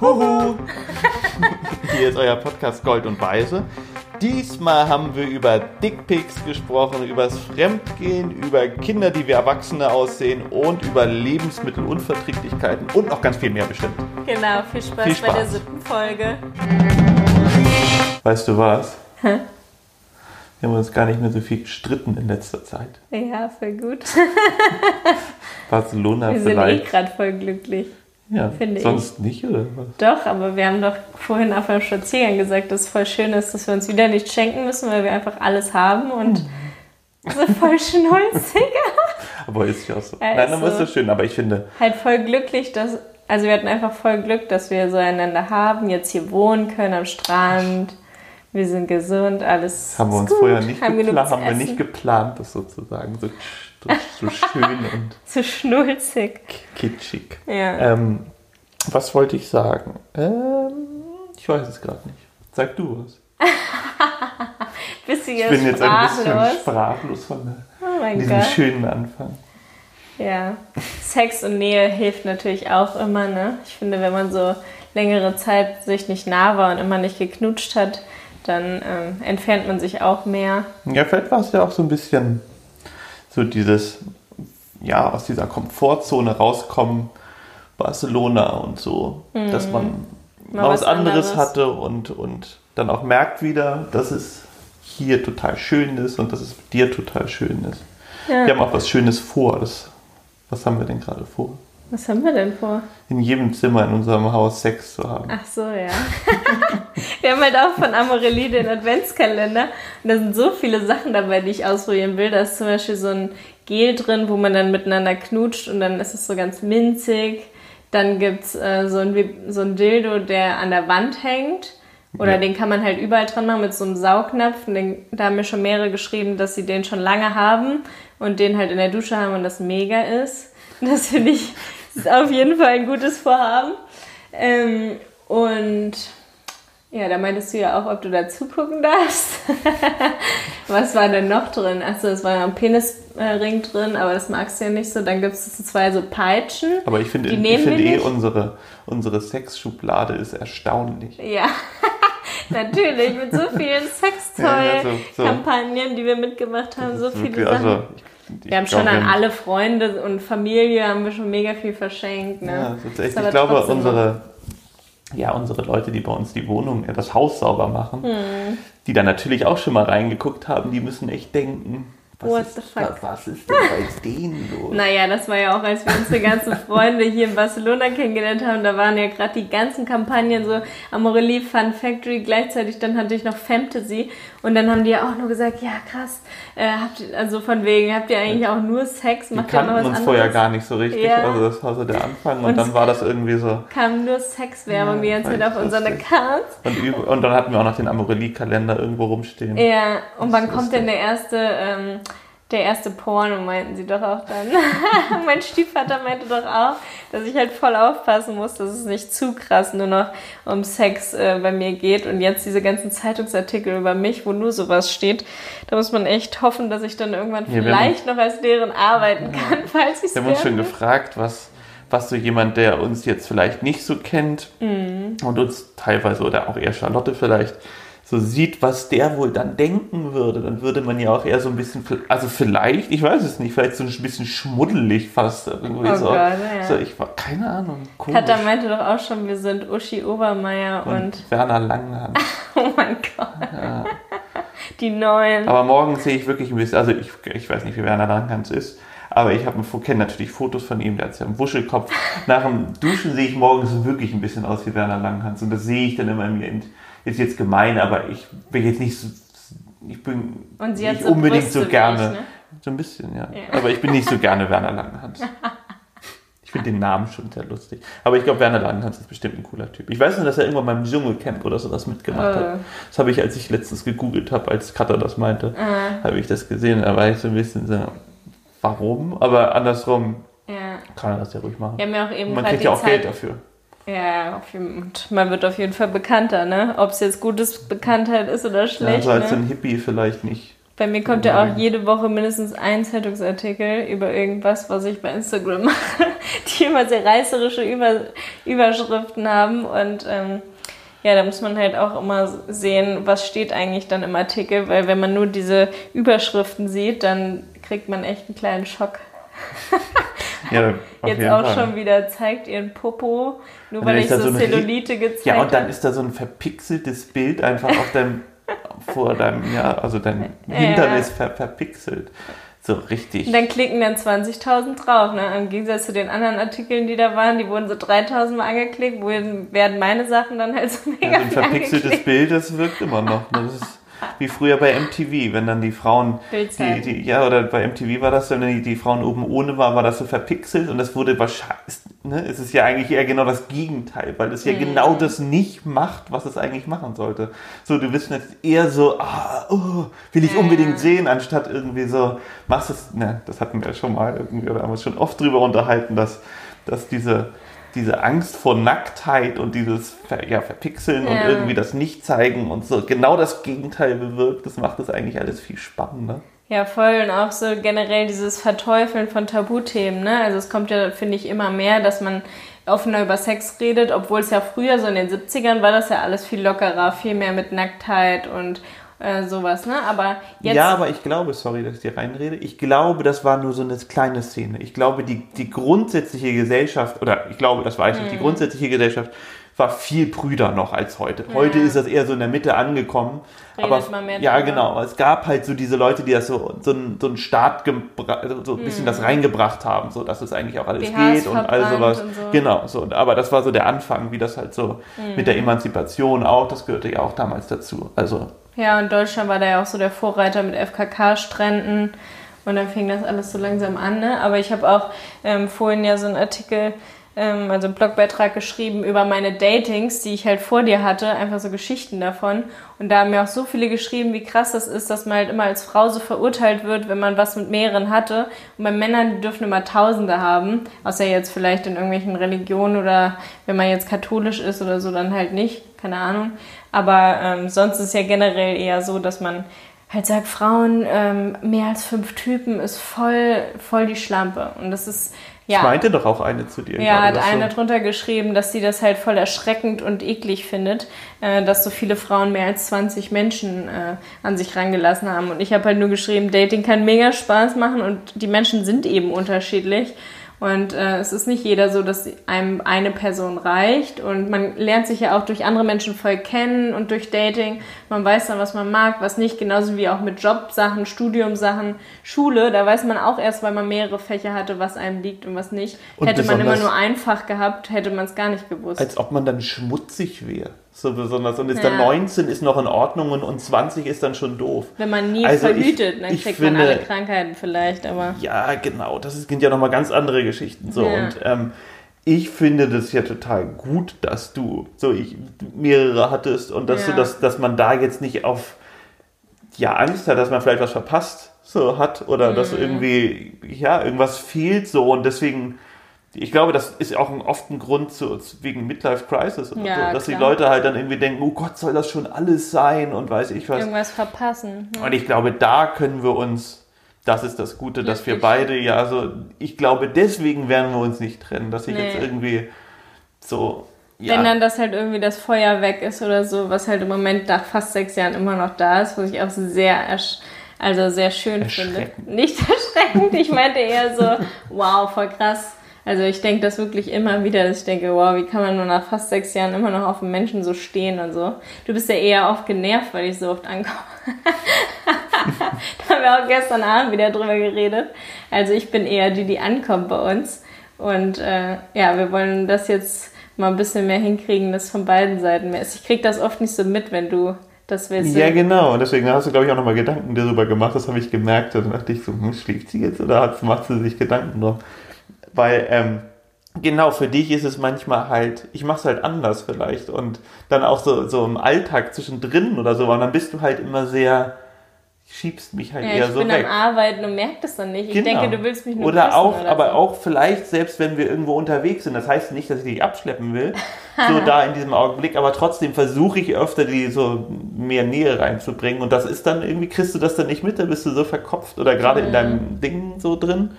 Huhu! Hier ist euer Podcast Gold und Weise. Diesmal haben wir über Dickpics gesprochen, über das Fremdgehen, über Kinder, die wie Erwachsene aussehen und über Lebensmittelunverträglichkeiten und noch ganz viel mehr bestimmt. Genau, viel Spaß, Viel bei der Spaß. siebten Folge. Weißt du was? Wir haben uns gar nicht mehr so viel gestritten in letzter Zeit. Ja, voll gut. Barcelona Wir sind eh vielleicht. gerade voll glücklich. Ja, finde ich. sonst nicht, oder was? Doch, aber wir haben doch vorhin auf einem Spaziergang gesagt, dass es voll schön ist, dass wir uns wieder nicht schenken müssen, weil wir einfach alles haben und so voll schnulzig. Aber ist ja auch so. Ja, Nein, aber ist so. schön. Aber ich finde, halt voll glücklich, dass. Also wir hatten einfach voll Glück, dass wir so einander haben, jetzt hier wohnen können am Strand. Wir sind gesund, alles haben wir uns gut, vorher nicht geplant, haben wir nicht geplant, das sozusagen so, so, so schön und So schnulzig. kitschig. Ja. Ähm, was wollte ich sagen? Ähm, ich weiß es gerade nicht. Sag du was. Bist du Ich jetzt bin jetzt ein bisschen sprachlos? sprachlos von der, Oh diesem Gott. schönen Anfang. Ja. Sex und Nähe hilft natürlich auch immer, ne? Ich finde, wenn man so längere Zeit sich nicht nah war und immer nicht geknutscht hat, dann ähm, entfernt man sich auch mehr. Ja, vielleicht war es ja auch so ein bisschen so dieses, ja, aus dieser Komfortzone rauskommen, Barcelona und so, dass man Mhm. Mal mal was, was anderes, anderes. hatte und, und dann auch merkt wieder, dass es hier total schön ist und dass es mit dir total schön ist. Ja. Wir haben auch was Schönes vor. Das, was haben wir denn gerade vor? Was haben wir denn vor? In jedem Zimmer in unserem Haus Sex zu haben. Ach so, ja. wir haben halt auch von Amorelie den Adventskalender. Und da sind so viele Sachen dabei, die ich ausprobieren will. Da ist zum Beispiel so ein Gel drin, wo man dann miteinander knutscht und dann ist es so ganz minzig. Dann gibt es äh, so, ein, so ein Dildo, der an der Wand hängt. Oder Ja. den kann man halt überall dran machen mit so einem Saugnapf. Und den, da haben mir schon mehrere geschrieben, dass sie den schon lange haben und den halt in der Dusche haben und das mega ist. Das finde ich ist auf jeden Fall ein gutes Vorhaben. Ähm, und ja, da meintest du ja auch, ob du da zugucken darfst. Was war denn noch drin? Achso, es war ein Penisring drin, aber das magst du ja nicht so. Dann gibt es zwei so Peitschen. Aber ich finde wir eh, unsere, unsere Sexschublade ist erstaunlich. Ja, natürlich, mit so vielen Ja, ja, so- so. Sextoy-Kampagnen, die wir mitgemacht haben, so viele Sachen. also, ich, ich wir haben schon glaube, an alle Freunde und Familie haben wir schon mega viel verschenkt. Ne? Ja, das ist echt, Ist aber ich glaube, unsere, ja, unsere Leute, die bei uns die Wohnung, das Haus sauber machen, Hm. die da natürlich auch schon mal reingeguckt haben, die müssen echt denken, was, What ist, the fuck? was, ist denn bei denen los? Naja, das war ja auch, als wir unsere ganzen Freunde hier in Barcelona kennengelernt haben. Da waren ja gerade die ganzen Kampagnen so Amorelie, Fun Factory. Gleichzeitig dann hatte ich noch Fantasy. Und dann haben die ja auch nur gesagt, ja krass, äh, habt ihr, also von wegen, habt ihr eigentlich auch nur Sex? Die Macht ihr noch kannten was uns anderes? vorher gar nicht so richtig, Ja. also das war so der Anfang und, Und dann war das irgendwie so. Kam nur Sexwerbung Ja, die ganze Zeit auf unseren lustig. Accounts. Und, und dann hatten wir auch noch den Amorelie-Kalender irgendwo rumstehen. Ja, und wann kommt denn der erste, ähm, der erste Porno, meinten sie doch auch dann. mein Stiefvater meinte doch auch, dass ich halt voll aufpassen muss, dass es nicht zu krass nur noch um Sex äh, bei mir geht. Und jetzt diese ganzen Zeitungsartikel über mich, wo nur sowas steht, da muss man echt hoffen, dass ich dann irgendwann Ja, vielleicht noch als Lehrerin arbeiten kann, falls ich es Wir haben uns schon gefragt, was, was so jemand, der uns jetzt vielleicht nicht so kennt Mhm. und uns teilweise oder auch eher Charlotte vielleicht so sieht, was der wohl dann denken würde, dann würde man ja auch eher so ein bisschen, also vielleicht, ich weiß es nicht, vielleicht so ein bisschen schmuddelig fast irgendwie Oh so. Gott, ja. so. Ich war keine Ahnung. Komisch. Katha meinte doch auch schon, wir sind Uschi Obermeier und, und Werner Langhand. oh mein Gott, die neuen. Aber morgen sehe ich wirklich ein bisschen, also ich, ich weiß nicht, wie Werner Langhans ist, aber ich kenne natürlich Fotos von ihm, der hat ja einen Wuschelkopf. Nach dem Duschen sehe ich morgens wirklich ein bisschen aus wie Werner Langhans und das sehe ich dann immer in mir. Ist jetzt gemein, aber ich bin jetzt nicht so, ich bin nicht so unbedingt Brüste so gerne. ich, ne? So ein bisschen, ja. Ja. Aber ich bin nicht so gerne Werner Langhans. Ich finde den Namen schon sehr lustig. Aber ich glaube, Werner Langhans ist bestimmt ein cooler Typ. Ich weiß nur, dass er irgendwann beim Dschungelcamp oder sowas mitgemacht Oh. hat. Das habe ich, als ich letztens gegoogelt habe, als Katha das meinte, Ah, habe ich das gesehen. Da war ich so ein bisschen so, warum? Aber andersrum ja. kann er das ja ruhig machen. Wir haben ja auch eben Man kriegt ja auch Zeit. Geld dafür. Ja, auf jeden, und man wird auf jeden Fall bekannter, ne? Ob es jetzt gutes Bekanntheit ist oder Ja, schlecht. so als so ne? ein Hippie vielleicht nicht. Bei mir kommt ja auch jede Woche mindestens ein Zeitungsartikel über irgendwas, was ich bei Instagram mache, die immer sehr reißerische über Überschriften haben. Und ähm, ja, da muss man halt auch immer sehen, was steht eigentlich dann im Artikel, weil wenn man nur diese Überschriften sieht, dann kriegt man echt einen kleinen Schock. ja, Jetzt auch Fall. schon wieder zeigt ihren Popo, nur weil ich so, so Zellulite gezeigt habe. Ja, und dann ist da so ein verpixeltes Bild einfach auf deinem vor deinem, ja, also dein Hintern ist ver verpixelt. So richtig. Und dann klicken dann 20.000 drauf, ne? Im Gegensatz zu den anderen Artikeln, die da waren, die wurden so 3.000 Mal angeklickt, wo werden meine Sachen dann halt so mega. Ja, ein verpixeltes. Bild, das wirkt immer noch. Ne? Das ist wie früher bei MTV, wenn dann die Frauen, die, die, ja, oder bei MTV war das, wenn die, die Frauen oben ohne waren, war das so verpixelt und das wurde wahrscheinlich, ne, es ist ja eigentlich eher genau das Gegenteil, weil es ja mhm. genau das nicht macht, was es eigentlich machen sollte. So, du bist jetzt eher so, ah, oh, will ich unbedingt sehen, anstatt irgendwie so, machst es, ne, das hatten wir ja schon mal irgendwie, oder haben wir schon oft drüber unterhalten, dass, dass diese, diese Angst vor Nacktheit und dieses ja, Verpixeln ja. und irgendwie das Nicht-Zeigen und so genau das Gegenteil bewirkt, das macht das eigentlich alles viel spannender. Ja, voll. Und auch so generell dieses Verteufeln von Tabuthemen. Ne? Also es kommt ja, finde ich, immer mehr, dass man offener über Sex redet, obwohl es ja früher, so in den 70ern, war das ja alles viel lockerer, viel mehr mit Nacktheit und äh, sowas, ne? Aber jetzt. Ja, aber ich glaube, sorry, dass ich dir reinrede, ich glaube, das war nur so eine kleine Szene. Ich glaube, die, die grundsätzliche Gesellschaft, oder ich glaube, das weiß ich, die mhm. grundsätzliche Gesellschaft war viel prüder noch als heute. Ja. Heute ist das eher so in der Mitte angekommen. Redet aber ja, drüber. genau. Es gab halt so diese Leute, die das so so ein, so Start so ein bisschen mhm. das reingebracht haben, so dass es eigentlich auch alles BHs geht und all sowas. Und so. Genau, so. Aber das war so der Anfang, wie das halt so mhm. mit der Emanzipation auch. Das gehörte ja auch damals dazu. Also ja, und Deutschland war da ja auch so der Vorreiter mit FKK-Stränden. Und dann fing das alles so langsam an. Ne? Aber ich habe auch ähm, vorhin ja so einen Artikel, ähm, also einen Blogbeitrag geschrieben über meine Datings, die ich halt vor dir hatte, einfach so Geschichten davon. Und da haben mir auch so viele geschrieben, wie krass das ist, dass man halt immer als Frau so verurteilt wird, wenn man was mit mehreren hatte. Und bei Männern, die dürfen immer Tausende haben, außer jetzt vielleicht in irgendwelchen Religionen oder wenn man jetzt katholisch ist oder so, dann halt nicht, keine Ahnung. Aber ähm, sonst ist ja generell eher so, dass man halt sagt, Frauen ähm, mehr als fünf Typen ist voll, voll die Schlampe. Und das ist ja. Ich meinte doch auch eine zu dir. Ja, hat eine so. drunter geschrieben, dass sie das halt voll erschreckend und eklig findet, äh, dass so viele Frauen mehr als 20 Menschen äh, an sich rangelassen haben. Und ich habe halt nur geschrieben, Dating kann mega Spaß machen und die Menschen sind eben unterschiedlich. Und äh, es ist nicht jeder so, dass einem eine Person reicht. Und man lernt sich ja auch durch andere Menschen voll kennen und durch Dating. Man weiß dann, was man mag, was nicht. Genauso wie auch mit Jobsachen, Studiumsachen, Schule. Da weiß man auch erst, weil man mehrere Fächer hatte, was einem liegt und was nicht. Und hätte man immer nur einfach gehabt, hätte man es gar nicht gewusst. Als ob man dann schmutzig wäre so besonders. Und ist ja. dann 19 ist noch in Ordnung und, 20 ist dann schon doof. Wenn man nie also verhütet, ich, dann kriegt finde, man alle Krankheiten vielleicht, aber. Ja, genau. Das sind ja nochmal ganz andere Geschichten. So. Ja. Und ähm, ich finde das ja total gut, dass du so ich, mehrere hattest und dass ja. du das, dass man da jetzt nicht auf ja Angst hat, dass man vielleicht was verpasst so hat oder mhm. dass irgendwie ja irgendwas fehlt so und deswegen ich glaube, das ist auch ein, oft ein Grund zu, wegen Midlife Crisis oder ja, so, dass klar. die Leute halt dann irgendwie denken, oh Gott, soll das schon alles sein und weiß ich was. Irgendwas verpassen. Ja. Und ich glaube, da können wir uns, das ist das Gute, dass wir beide ja so, ich glaube, deswegen werden wir uns nicht trennen, dass ich nee. jetzt irgendwie so. Ja. Wenn dann das halt irgendwie das Feuer weg ist oder so, was halt im Moment nach fast sechs Jahren immer noch da ist, was ich auch sehr also sehr schön finde. Nicht erschreckend, ich meinte eher so, wow, voll krass also ich denke das wirklich immer wieder, dass ich denke, wow, wie kann man nur nach fast sechs Jahren immer noch auf einen Menschen so stehen und so. Du bist ja eher oft genervt, weil ich so oft ankomme. da haben wir auch gestern Abend wieder drüber geredet. Also ich bin eher die, die ankommt bei uns. Und äh, ja, wir wollen das jetzt mal ein bisschen mehr hinkriegen, dass von beiden Seiten mehr ist. Ich kriege das oft nicht so mit, wenn du das willst. Ja, genau. Und deswegen hast du, glaube ich, auch nochmal Gedanken darüber gemacht. Das habe ich gemerkt. Da dachte ich so, hm, schläft sie jetzt oder macht sie sich Gedanken drum? Weil, ähm, genau, für dich ist es manchmal halt, ich mache es halt anders vielleicht und dann auch so, so im Alltag zwischendrin oder so, und dann bist du halt immer sehr, schiebst mich halt Ja, eher ich so bin weg. am Arbeiten und merk das dann nicht. Ich Genau. denke, du willst mich nur Oder küssen auch, oder aber so. auch vielleicht, selbst wenn wir irgendwo unterwegs sind, das heißt nicht, dass ich dich abschleppen will, so da in diesem Augenblick, aber trotzdem versuche ich öfter, die so mehr Nähe reinzubringen und das ist dann irgendwie, kriegst du das dann nicht mit, da bist du so verkopft oder gerade in deinem Ding so drin,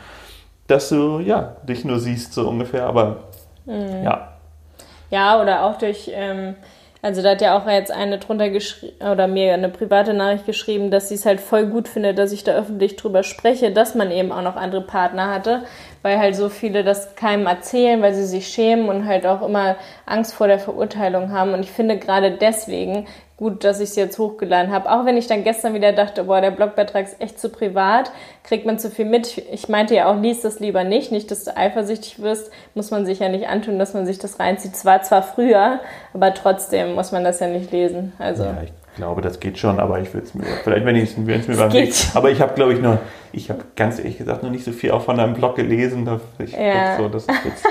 dass du, ja, dich nur siehst, so ungefähr, aber ja. Ja, oder auch durch, ähm, also da hat ja auch jetzt eine drunter geschrieben, oder mir eine private Nachricht geschrieben, dass sie es halt voll gut findet, dass ich da öffentlich drüber spreche, dass man eben auch noch andere Partner hatte, weil halt so viele das keinem erzählen, weil sie sich schämen und halt auch immer Angst vor der Verurteilung haben. Und ich finde gerade deswegen gut, dass ich es jetzt hochgeladen habe. Auch wenn ich dann gestern wieder dachte, boah, der Blogbeitrag ist echt zu privat, kriegt man zu viel mit. Ich meinte ja auch, lies das lieber nicht, nicht, dass du eifersüchtig wirst, muss man sich ja nicht antun, dass man sich das reinzieht. Zwar zwar früher, aber trotzdem muss man das ja nicht lesen. Also Ja, ich glaube, das geht schon, aber ich würde es mir, vielleicht wenn ich es mir beim aber ich habe, glaube ich, noch, ich habe ganz ehrlich gesagt noch nicht so viel auch von deinem Blog gelesen, ich Ja. so, dass ich jetzt,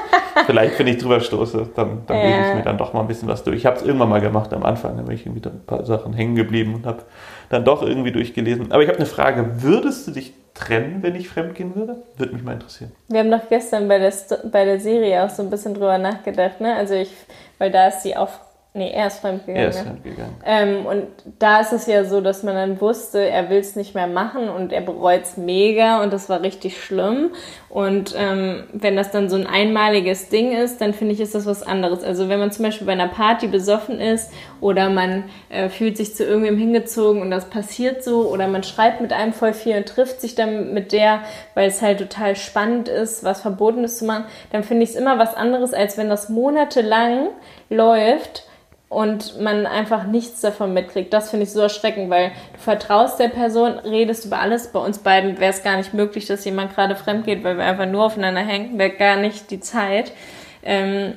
vielleicht, wenn ich drüber stoße, dann, dann Ja. lese ich mir dann doch mal ein bisschen was durch. Ich habe es irgendwann mal gemacht am Anfang, da bin ich irgendwie ein paar Sachen hängen geblieben und habe dann doch irgendwie durchgelesen. Aber ich habe eine Frage, würdest du dich trennen, wenn ich fremdgehen würde? Würde mich mal interessieren. Wir haben doch gestern bei der, bei der Serie auch so ein bisschen drüber nachgedacht, ne? Also ich, weil da ist sie auch, nee, er ist fremdgegangen. Er ist fremdgegangen. Ähm, und da ist es ja so, dass man dann wusste, er will es nicht mehr machen und er bereut es mega und das war richtig schlimm. Und ähm, wenn das dann so ein einmaliges Ding ist, dann finde ich, ist das was anderes. Also wenn man zum Beispiel bei einer Party besoffen ist oder man äh, fühlt sich zu irgendwem hingezogen und das passiert so oder man schreibt mit einem voll viel und trifft sich dann mit der, weil es halt total spannend ist, was Verbotenes zu machen, dann finde ich es immer was anderes, als wenn das monatelang läuft und man einfach nichts davon mitkriegt. Das finde ich so erschreckend, weil du vertraust der Person, redest über alles. Bei uns beiden wäre es gar nicht möglich, dass jemand gerade fremd geht, weil wir einfach nur aufeinander hängen, wäre gar nicht die Zeit. Ähm,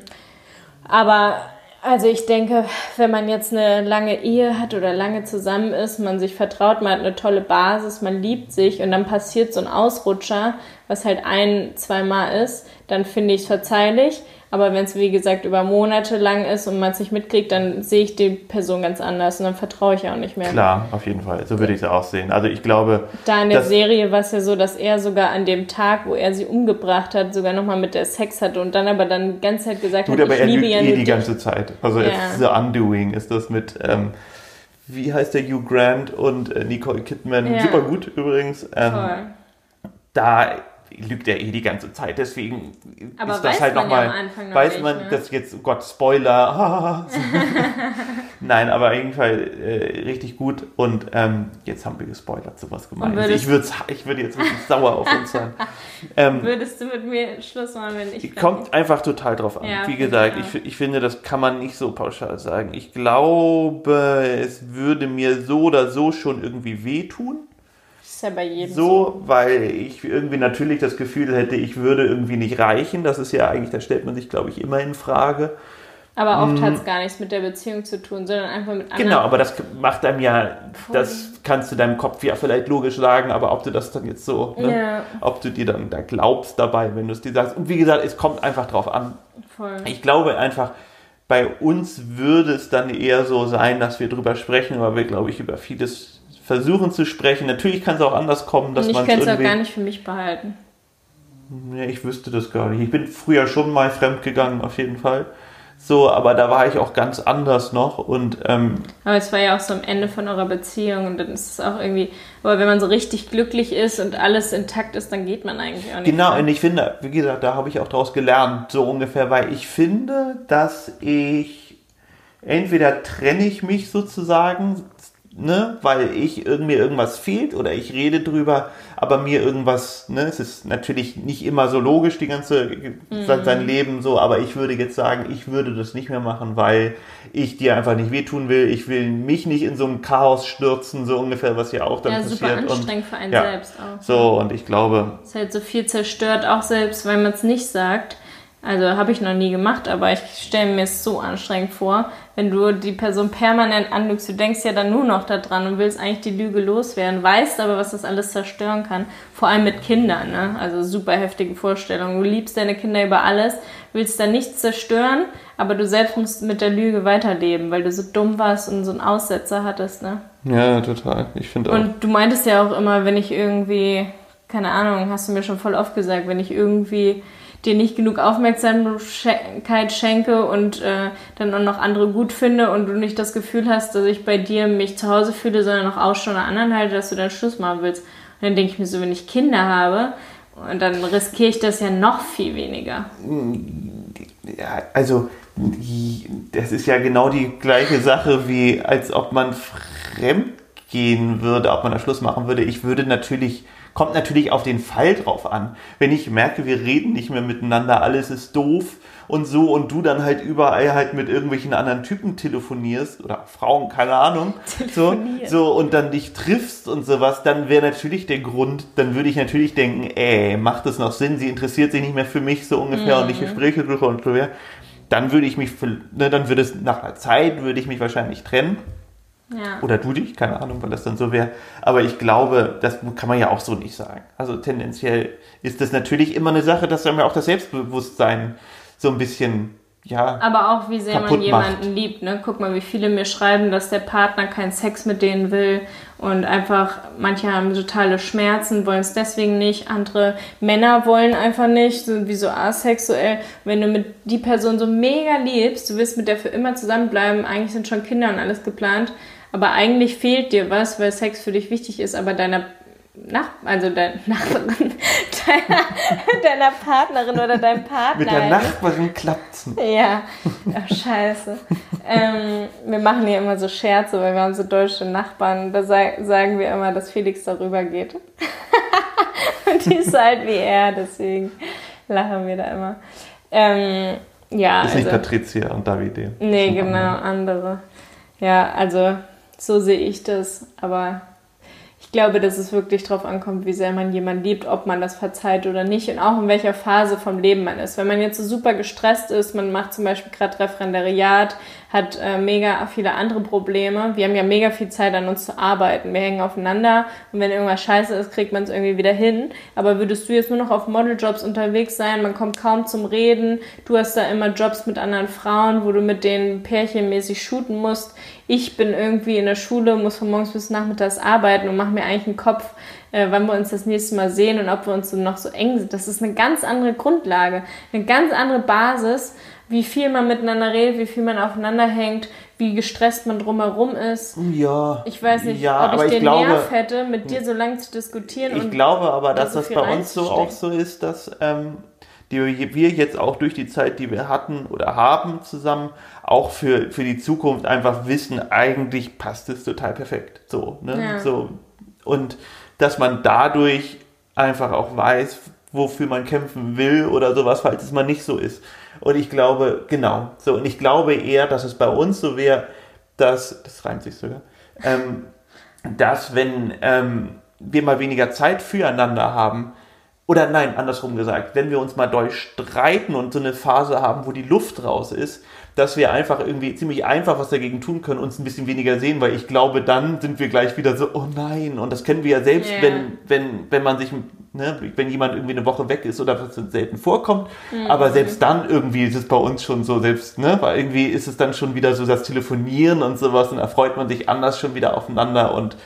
aber also ich denke, wenn man jetzt eine lange Ehe hat oder lange zusammen ist, man sich vertraut, man hat eine tolle Basis, man liebt sich und dann passiert so ein Ausrutscher, was halt ein, zweimal ist, dann finde ich es verzeihlich. Aber wenn es, wie gesagt, über Monate lang ist und man es nicht mitkriegt, dann sehe ich die Person ganz anders und dann vertraue ich auch nicht mehr. Klar, auf jeden Fall. So würde ich es auch sehen. Also ich glaube, Da in der Serie war es ja so, dass er sogar an dem Tag, wo er sie umgebracht hat, sogar nochmal mit der Sex hatte und dann aber dann die ganze Zeit gesagt Gut, hat, aber ich er liebe ja eh die ganze Zeit. Also Ja. The Undoing ist das mit, ähm, wie heißt der Hugh Grant und äh, Nicole Kidman. Ja. Super gut übrigens. Ähm, Voll. da lügt er eh die ganze Zeit. Deswegen Aber ist das halt ja nochmal, Anfang noch weiß nicht, man, ne? dass jetzt, oh Gott, Spoiler. Nein, aber auf jeden Fall äh, richtig gut. Und ähm, jetzt haben wir gespoilert, sowas gemeint. Würdest- Ich würde ich würde jetzt richtig sauer auf uns sein. Ähm, Würdest du mit mir Schluss machen, wenn ich Kommt einfach total drauf an. Ja, Wie gesagt, ich ich, ich finde, das kann man nicht so pauschal sagen. Ich glaube, es würde mir so oder so schon irgendwie wehtun. Ist ja bei jedem So, weil ich irgendwie natürlich das Gefühl hätte, ich würde irgendwie nicht reichen. Das ist ja eigentlich, da stellt man sich, glaube ich, immer in Frage. Aber oft hat es gar nichts mit der Beziehung zu tun, sondern einfach mit anderen. Genau, aber das macht einem ja, das kannst du deinem Kopf ja vielleicht logisch sagen, aber ob du das dann jetzt so, ne, Ja. ob du dir dann da glaubst dabei, wenn du es dir sagst. Und wie gesagt, es kommt einfach drauf an, Voll. Ich glaube einfach, bei uns würde es dann eher so sein, dass wir drüber sprechen, weil wir, glaube ich, über vieles versuchen zu sprechen. Natürlich kann es auch anders kommen, dass ich man es könnte es auch gar nicht für mich behalten. Nee, ich wüsste das gar nicht. Ich bin früher schon mal fremd gegangen, auf jeden Fall. So, aber da war ich auch ganz anders noch und ähm, Aber es war ja auch so am Ende von eurer Beziehung und dann ist es auch irgendwie, aber wenn man so richtig glücklich ist und alles intakt ist, dann geht man eigentlich auch nicht. Genau, mehr. und ich finde, wie gesagt, da habe ich auch draus gelernt, so ungefähr, weil ich finde, dass ich entweder trenne ich mich sozusagen, ne, weil ich irgendwie irgendwas fehlt oder ich rede drüber, aber mir irgendwas, ne, es ist natürlich nicht immer so logisch, die ganze, sein, sein Leben so, aber ich würde jetzt sagen, ich würde das nicht mehr machen, weil ich dir einfach nicht wehtun will, ich will mich nicht in so ein Chaos stürzen, so ungefähr, was ja auch dann ja, passiert. super und, anstrengend für einen ja. selbst auch. so, und ich glaube, Es ist halt so viel zerstört, auch selbst, weil man es nicht sagt. Also habe ich noch nie gemacht, aber ich stelle mir es so anstrengend vor, wenn du die Person permanent anlügst. Du denkst ja dann nur noch daran und willst eigentlich die Lüge loswerden, weißt aber, was das alles zerstören kann. Vor allem mit Kindern, ne? Also super heftige Vorstellungen. Du liebst deine Kinder über alles, willst da nichts zerstören, aber du selbst musst mit der Lüge weiterleben, weil du so dumm warst und so einen Aussetzer hattest, ne? Ja, total. Ich finde auch. Und du meintest ja auch immer, wenn ich irgendwie, keine Ahnung, hast du mir schon voll oft gesagt, wenn ich irgendwie dir nicht genug Aufmerksamkeit schenke und äh, dann auch noch andere gut finde und du nicht das Gefühl hast, dass ich bei dir mich zu Hause fühle, sondern auch Ausschau nach anderen halte, dass du dann Schluss machen willst. Und dann denke ich mir so, wenn ich Kinder habe, und dann riskiere ich das ja noch viel weniger. Ja, also das ist ja genau die gleiche Sache, wie als ob man fremd gehen würde, ob man da Schluss machen würde. Ich würde natürlich Kommt natürlich auf den Fall drauf an. Wenn ich merke, wir reden nicht mehr miteinander, alles ist doof und so und du dann halt überall halt mit irgendwelchen anderen Typen telefonierst oder Frauen, keine Ahnung, so, so und dann dich triffst und sowas, dann wäre natürlich der Grund, dann würde ich natürlich denken, ey, macht das noch Sinn? Sie interessiert sich nicht mehr für mich so ungefähr mhm. und ich Gespräche drüber und drüber. Dann würde ich mich, ne, dann würde es nach einer Zeit würde ich mich wahrscheinlich trennen. Ja. Oder du dich, keine Ahnung, weil das dann so wäre. Aber ich glaube, das kann man ja auch so nicht sagen. Also tendenziell ist das natürlich immer eine Sache, dass dann ja auch das Selbstbewusstsein so ein bisschen ja, aber auch wie sehr man jemanden macht. liebt. Ne? Guck mal, wie viele mir schreiben, dass der Partner keinen Sex mit denen will und einfach, manche haben totale Schmerzen, wollen es deswegen nicht, andere Männer wollen einfach nicht, sind wie so asexuell. Wenn du mit die Person so mega liebst, du willst mit der für immer zusammenbleiben, eigentlich sind schon Kinder und alles geplant, aber eigentlich fehlt dir was, weil Sex für dich wichtig ist, aber deiner nach, also dein Nachbarin, deiner, deiner Partnerin oder deinem Partner. Mit der Nachbarin klappt's. Ja, oh, scheiße. ähm, wir machen hier immer so Scherze, weil wir haben so deutsche Nachbarn. Da sagen wir immer, dass Felix darüber geht. Und die ist halt wie er, deswegen lachen wir da immer. Ähm, ja, ist also, nicht Patricia und Davide. Nee, genau, andere. Ja, also so sehe ich das, aber ich glaube, dass es wirklich darauf ankommt, wie sehr man jemanden liebt, ob man das verzeiht oder nicht und auch in welcher Phase vom Leben man ist. Wenn man jetzt so super gestresst ist, man macht zum Beispiel gerade Referendariat, hat äh, mega viele andere Probleme. Wir haben ja mega viel Zeit an uns zu arbeiten. Wir hängen aufeinander und wenn irgendwas scheiße ist, kriegt man es irgendwie wieder hin. Aber würdest du jetzt nur noch auf Modeljobs unterwegs sein, man kommt kaum zum Reden, du hast da immer Jobs mit anderen Frauen, wo du mit denen pärchenmäßig shooten musst. Ich bin irgendwie in der Schule, muss von morgens bis nachmittags arbeiten und mache mir eigentlich einen Kopf, äh, wann wir uns das nächste Mal sehen und ob wir uns noch so eng sind. Das ist eine ganz andere Grundlage, eine ganz andere Basis, wie viel man miteinander redet, wie viel man aufeinander hängt, wie gestresst man drumherum ist. Ja. Ich weiß nicht, ja, ob ich den glaube, Nerv hätte, mit dir so lange zu diskutieren. Ich glaube aber, dass da so das bei uns so auch so ist, dass ähm, die wir jetzt auch durch die Zeit, die wir hatten oder haben zusammen, auch für, für die Zukunft einfach wissen, eigentlich passt es total perfekt. So, ne? Ja. so. Und dass man dadurch einfach auch weiß, wofür man kämpfen will oder sowas, falls es mal nicht so ist. Und ich glaube, genau, so, und ich glaube eher, dass es bei uns so wäre, dass, das reimt sich sogar, ähm, dass wenn ähm, wir mal weniger Zeit füreinander haben, oder nein, andersrum gesagt, wenn wir uns mal durchstreiten und so eine Phase haben, wo die Luft raus ist, dass wir einfach irgendwie ziemlich einfach was dagegen tun können, uns ein bisschen weniger sehen, weil ich glaube, dann sind wir gleich wieder so, oh nein, und das kennen wir ja selbst, yeah. wenn, wenn, wenn man sich, ne, wenn jemand irgendwie eine Woche weg ist oder was selten vorkommt, mhm. aber selbst dann irgendwie ist es bei uns schon so, selbst, ne, weil irgendwie ist es dann schon wieder so das Telefonieren und sowas und da freut man sich anders schon wieder aufeinander und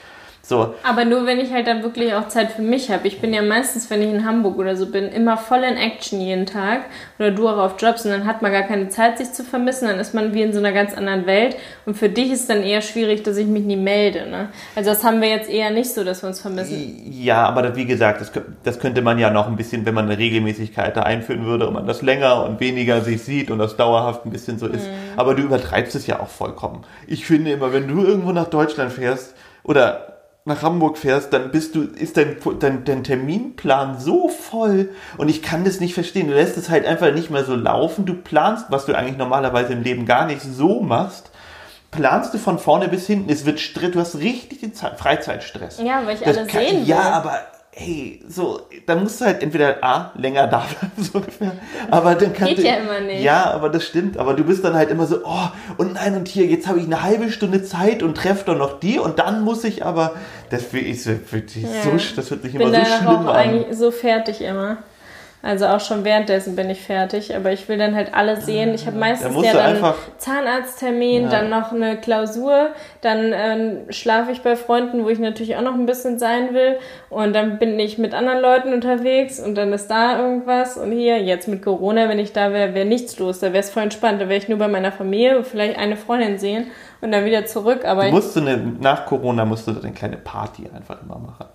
so. Aber nur wenn ich halt dann wirklich auch Zeit für mich habe. Ich bin ja meistens, wenn ich in Hamburg oder so bin, immer voll in Action jeden Tag. Oder du auch auf Jobs und dann hat man gar keine Zeit, sich zu vermissen. Dann ist man wie in so einer ganz anderen Welt. Und für dich ist dann eher schwierig, dass ich mich nie melde. Ne? Also das haben wir jetzt eher nicht so, dass wir uns vermissen. Ja, aber wie gesagt, das, das könnte man ja noch ein bisschen, wenn man eine Regelmäßigkeit da einführen würde und man das länger und weniger sich sieht und das dauerhaft ein bisschen so ist. Mhm. Aber du übertreibst es ja auch vollkommen. Ich finde immer, wenn du irgendwo nach Deutschland fährst oder nach Hamburg fährst, dann bist du, ist dein, dein, dein Terminplan so voll und ich kann das nicht verstehen. Du lässt es halt einfach nicht mehr so laufen. Du planst, was du eigentlich normalerweise im Leben gar nicht so machst, planst du von vorne bis hinten. Es wird Stress, du hast richtig den Freizeitstress. Ja, weil ich das alle kann, sehen Ja, aber hey, so, dann musst du halt entweder A, länger da bleiben, so ungefähr. Aber dann kann Geht du, ja immer nicht. Ja, aber das stimmt. Aber du bist dann halt immer so, oh, und nein, und hier, jetzt habe ich eine halbe Stunde Zeit und treffe dann noch die und dann muss ich aber, das wird, ist wirklich Ja. so, das wird sich Ich immer bin so schlimm an. eigentlich so fertig immer. Also auch schon währenddessen bin ich fertig, aber ich will dann halt alle sehen. Ich habe meistens musst ja dann einfach- Zahnarzttermin, Ja. dann noch eine Klausur, dann ähm, schlafe ich bei Freunden, wo ich natürlich auch noch ein bisschen sein will und dann bin ich mit anderen Leuten unterwegs und dann ist da irgendwas und hier, jetzt mit Corona, wenn ich da wäre, wäre nichts los, da wäre es voll entspannt, da wäre ich nur bei meiner Familie und vielleicht eine Freundin sehen und dann wieder zurück, aber Du ich, musst du eine, nach Corona musst du eine kleine Party einfach immer machen.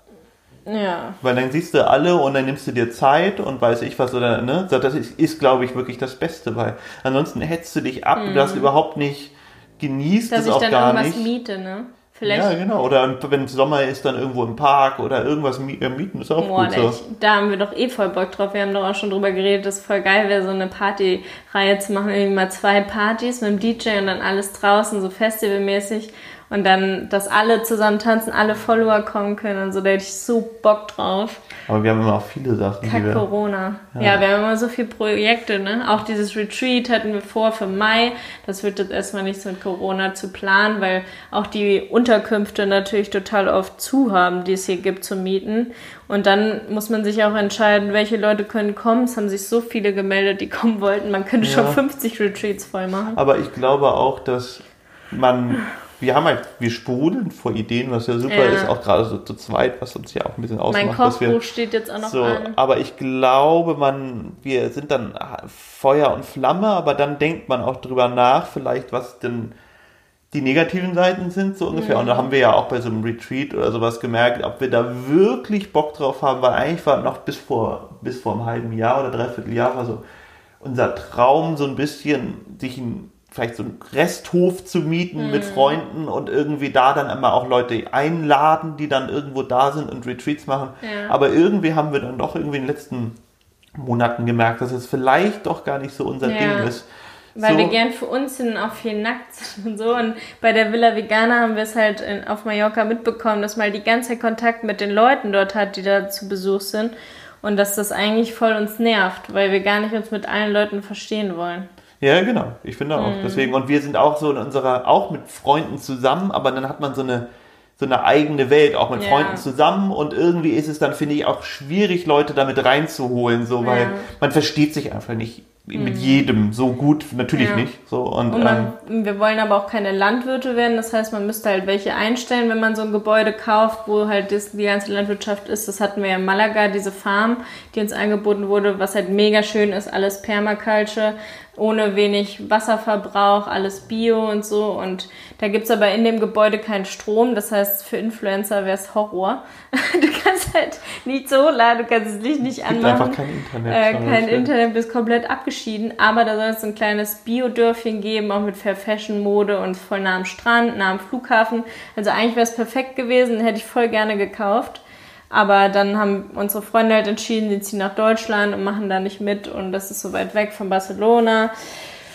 Ja, Weil dann siehst du alle und dann nimmst du dir Zeit und weiß ich was oder ne. Das ist, ist glaube ich, wirklich das Beste, weil ansonsten hetzt du dich ab, du hast überhaupt nicht, genießt dass es ich auch dann gar irgendwas nicht. miete, ne? Vielleicht Ja, genau. Oder wenn es Sommer ist, dann irgendwo im Park oder irgendwas äh, mieten, ist auch Boah, gut da, so. ich, da haben wir doch eh voll Bock drauf. Wir haben doch auch schon drüber geredet, dass es voll geil wäre, so eine Partyreihe zu machen. Irgendwie mal zwei Partys mit dem DJ und dann alles draußen, so festivalmäßig. Und dann, dass alle zusammen tanzen, alle Follower kommen können und so. Da hätte ich so Bock drauf. Aber wir haben immer auch viele Sachen, die Kack wir. Corona. Ja. wir haben immer so viele Projekte, ne? Auch dieses Retreat hatten wir vor für Mai. Das wird jetzt erstmal nichts mit Corona zu planen, weil auch die Unterkünfte natürlich total oft zu haben, die es hier gibt zu mieten. Und dann muss man sich auch entscheiden, welche Leute können kommen. Es haben sich so viele gemeldet, die kommen wollten. Man könnte schon Ja. 50 Retreats voll machen. Aber ich glaube auch, dass man. Wir haben halt, wir sprudeln vor Ideen, was ja super Ja. ist, auch gerade so zu zweit, was uns ja auch ein bisschen Mein ausmacht, dass wir Kochbuch steht jetzt auch noch So, an. aber ich glaube, man, wir sind dann Feuer und Flamme, aber dann denkt man auch drüber nach, vielleicht was denn die negativen Seiten sind, so ungefähr. Und da haben wir ja auch bei so einem Retreat oder sowas gemerkt, ob wir da wirklich Bock drauf haben, weil eigentlich war noch bis vor, bis vor einem halben Jahr oder dreiviertel Jahr war so unser Traum, so ein bisschen sich ein vielleicht so einen Resthof zu mieten mit Freunden und irgendwie da dann immer auch Leute einladen, die dann irgendwo da sind und Retreats machen. Ja. Aber irgendwie haben wir dann doch irgendwie in den letzten Monaten gemerkt, dass es vielleicht doch gar nicht so unser Ja. Ding ist. Weil so, wir gern für uns sind auch viel nackt sind und so. Und bei der Villa Vegana haben wir es halt in, auf Mallorca mitbekommen, dass man halt die ganze Zeit Kontakt mit den Leuten dort hat, die da zu Besuch sind. Und dass das eigentlich voll uns nervt, weil wir gar nicht uns mit allen Leuten verstehen wollen. Ja, genau. Ich finde Mhm. auch. Deswegen, und wir sind auch so in unserer, auch mit Freunden zusammen, aber dann hat man so eine, so eine eigene Welt, auch mit Ja. Freunden zusammen und irgendwie ist es dann, finde ich, auch schwierig, Leute damit reinzuholen, so, weil Ja. Mhm. man versteht sich einfach nicht mit jedem so gut, natürlich Ja. nicht, so, und, Und ähm, man, wir wollen aber auch keine Landwirte werden. Das heißt, man müsste halt welche einstellen, wenn man so ein Gebäude kauft, wo halt das, die ganze Landwirtschaft ist. Das hatten wir ja in Malaga, diese Farm, die uns angeboten wurde, was halt mega schön ist. Alles Permaculture, ohne wenig Wasserverbrauch, alles Bio und so. Und da gibt's aber in dem Gebäude keinen Strom. Das heißt, für Influencer wäre es Horror. Du kannst halt nicht so laden, du kannst das Licht nicht es gibt anmachen. einfach kein Internet. Äh, kein Internet, bist komplett abgeschieden, aber da soll es so ein kleines Biodörfchen geben, auch mit Fair Fashion Mode und voll nah am Strand, nah am Flughafen. Also eigentlich wäre es perfekt gewesen, hätte ich voll gerne gekauft. Aber dann haben unsere Freunde halt entschieden, sie ziehen nach Deutschland und machen da nicht mit und das ist so weit weg von Barcelona.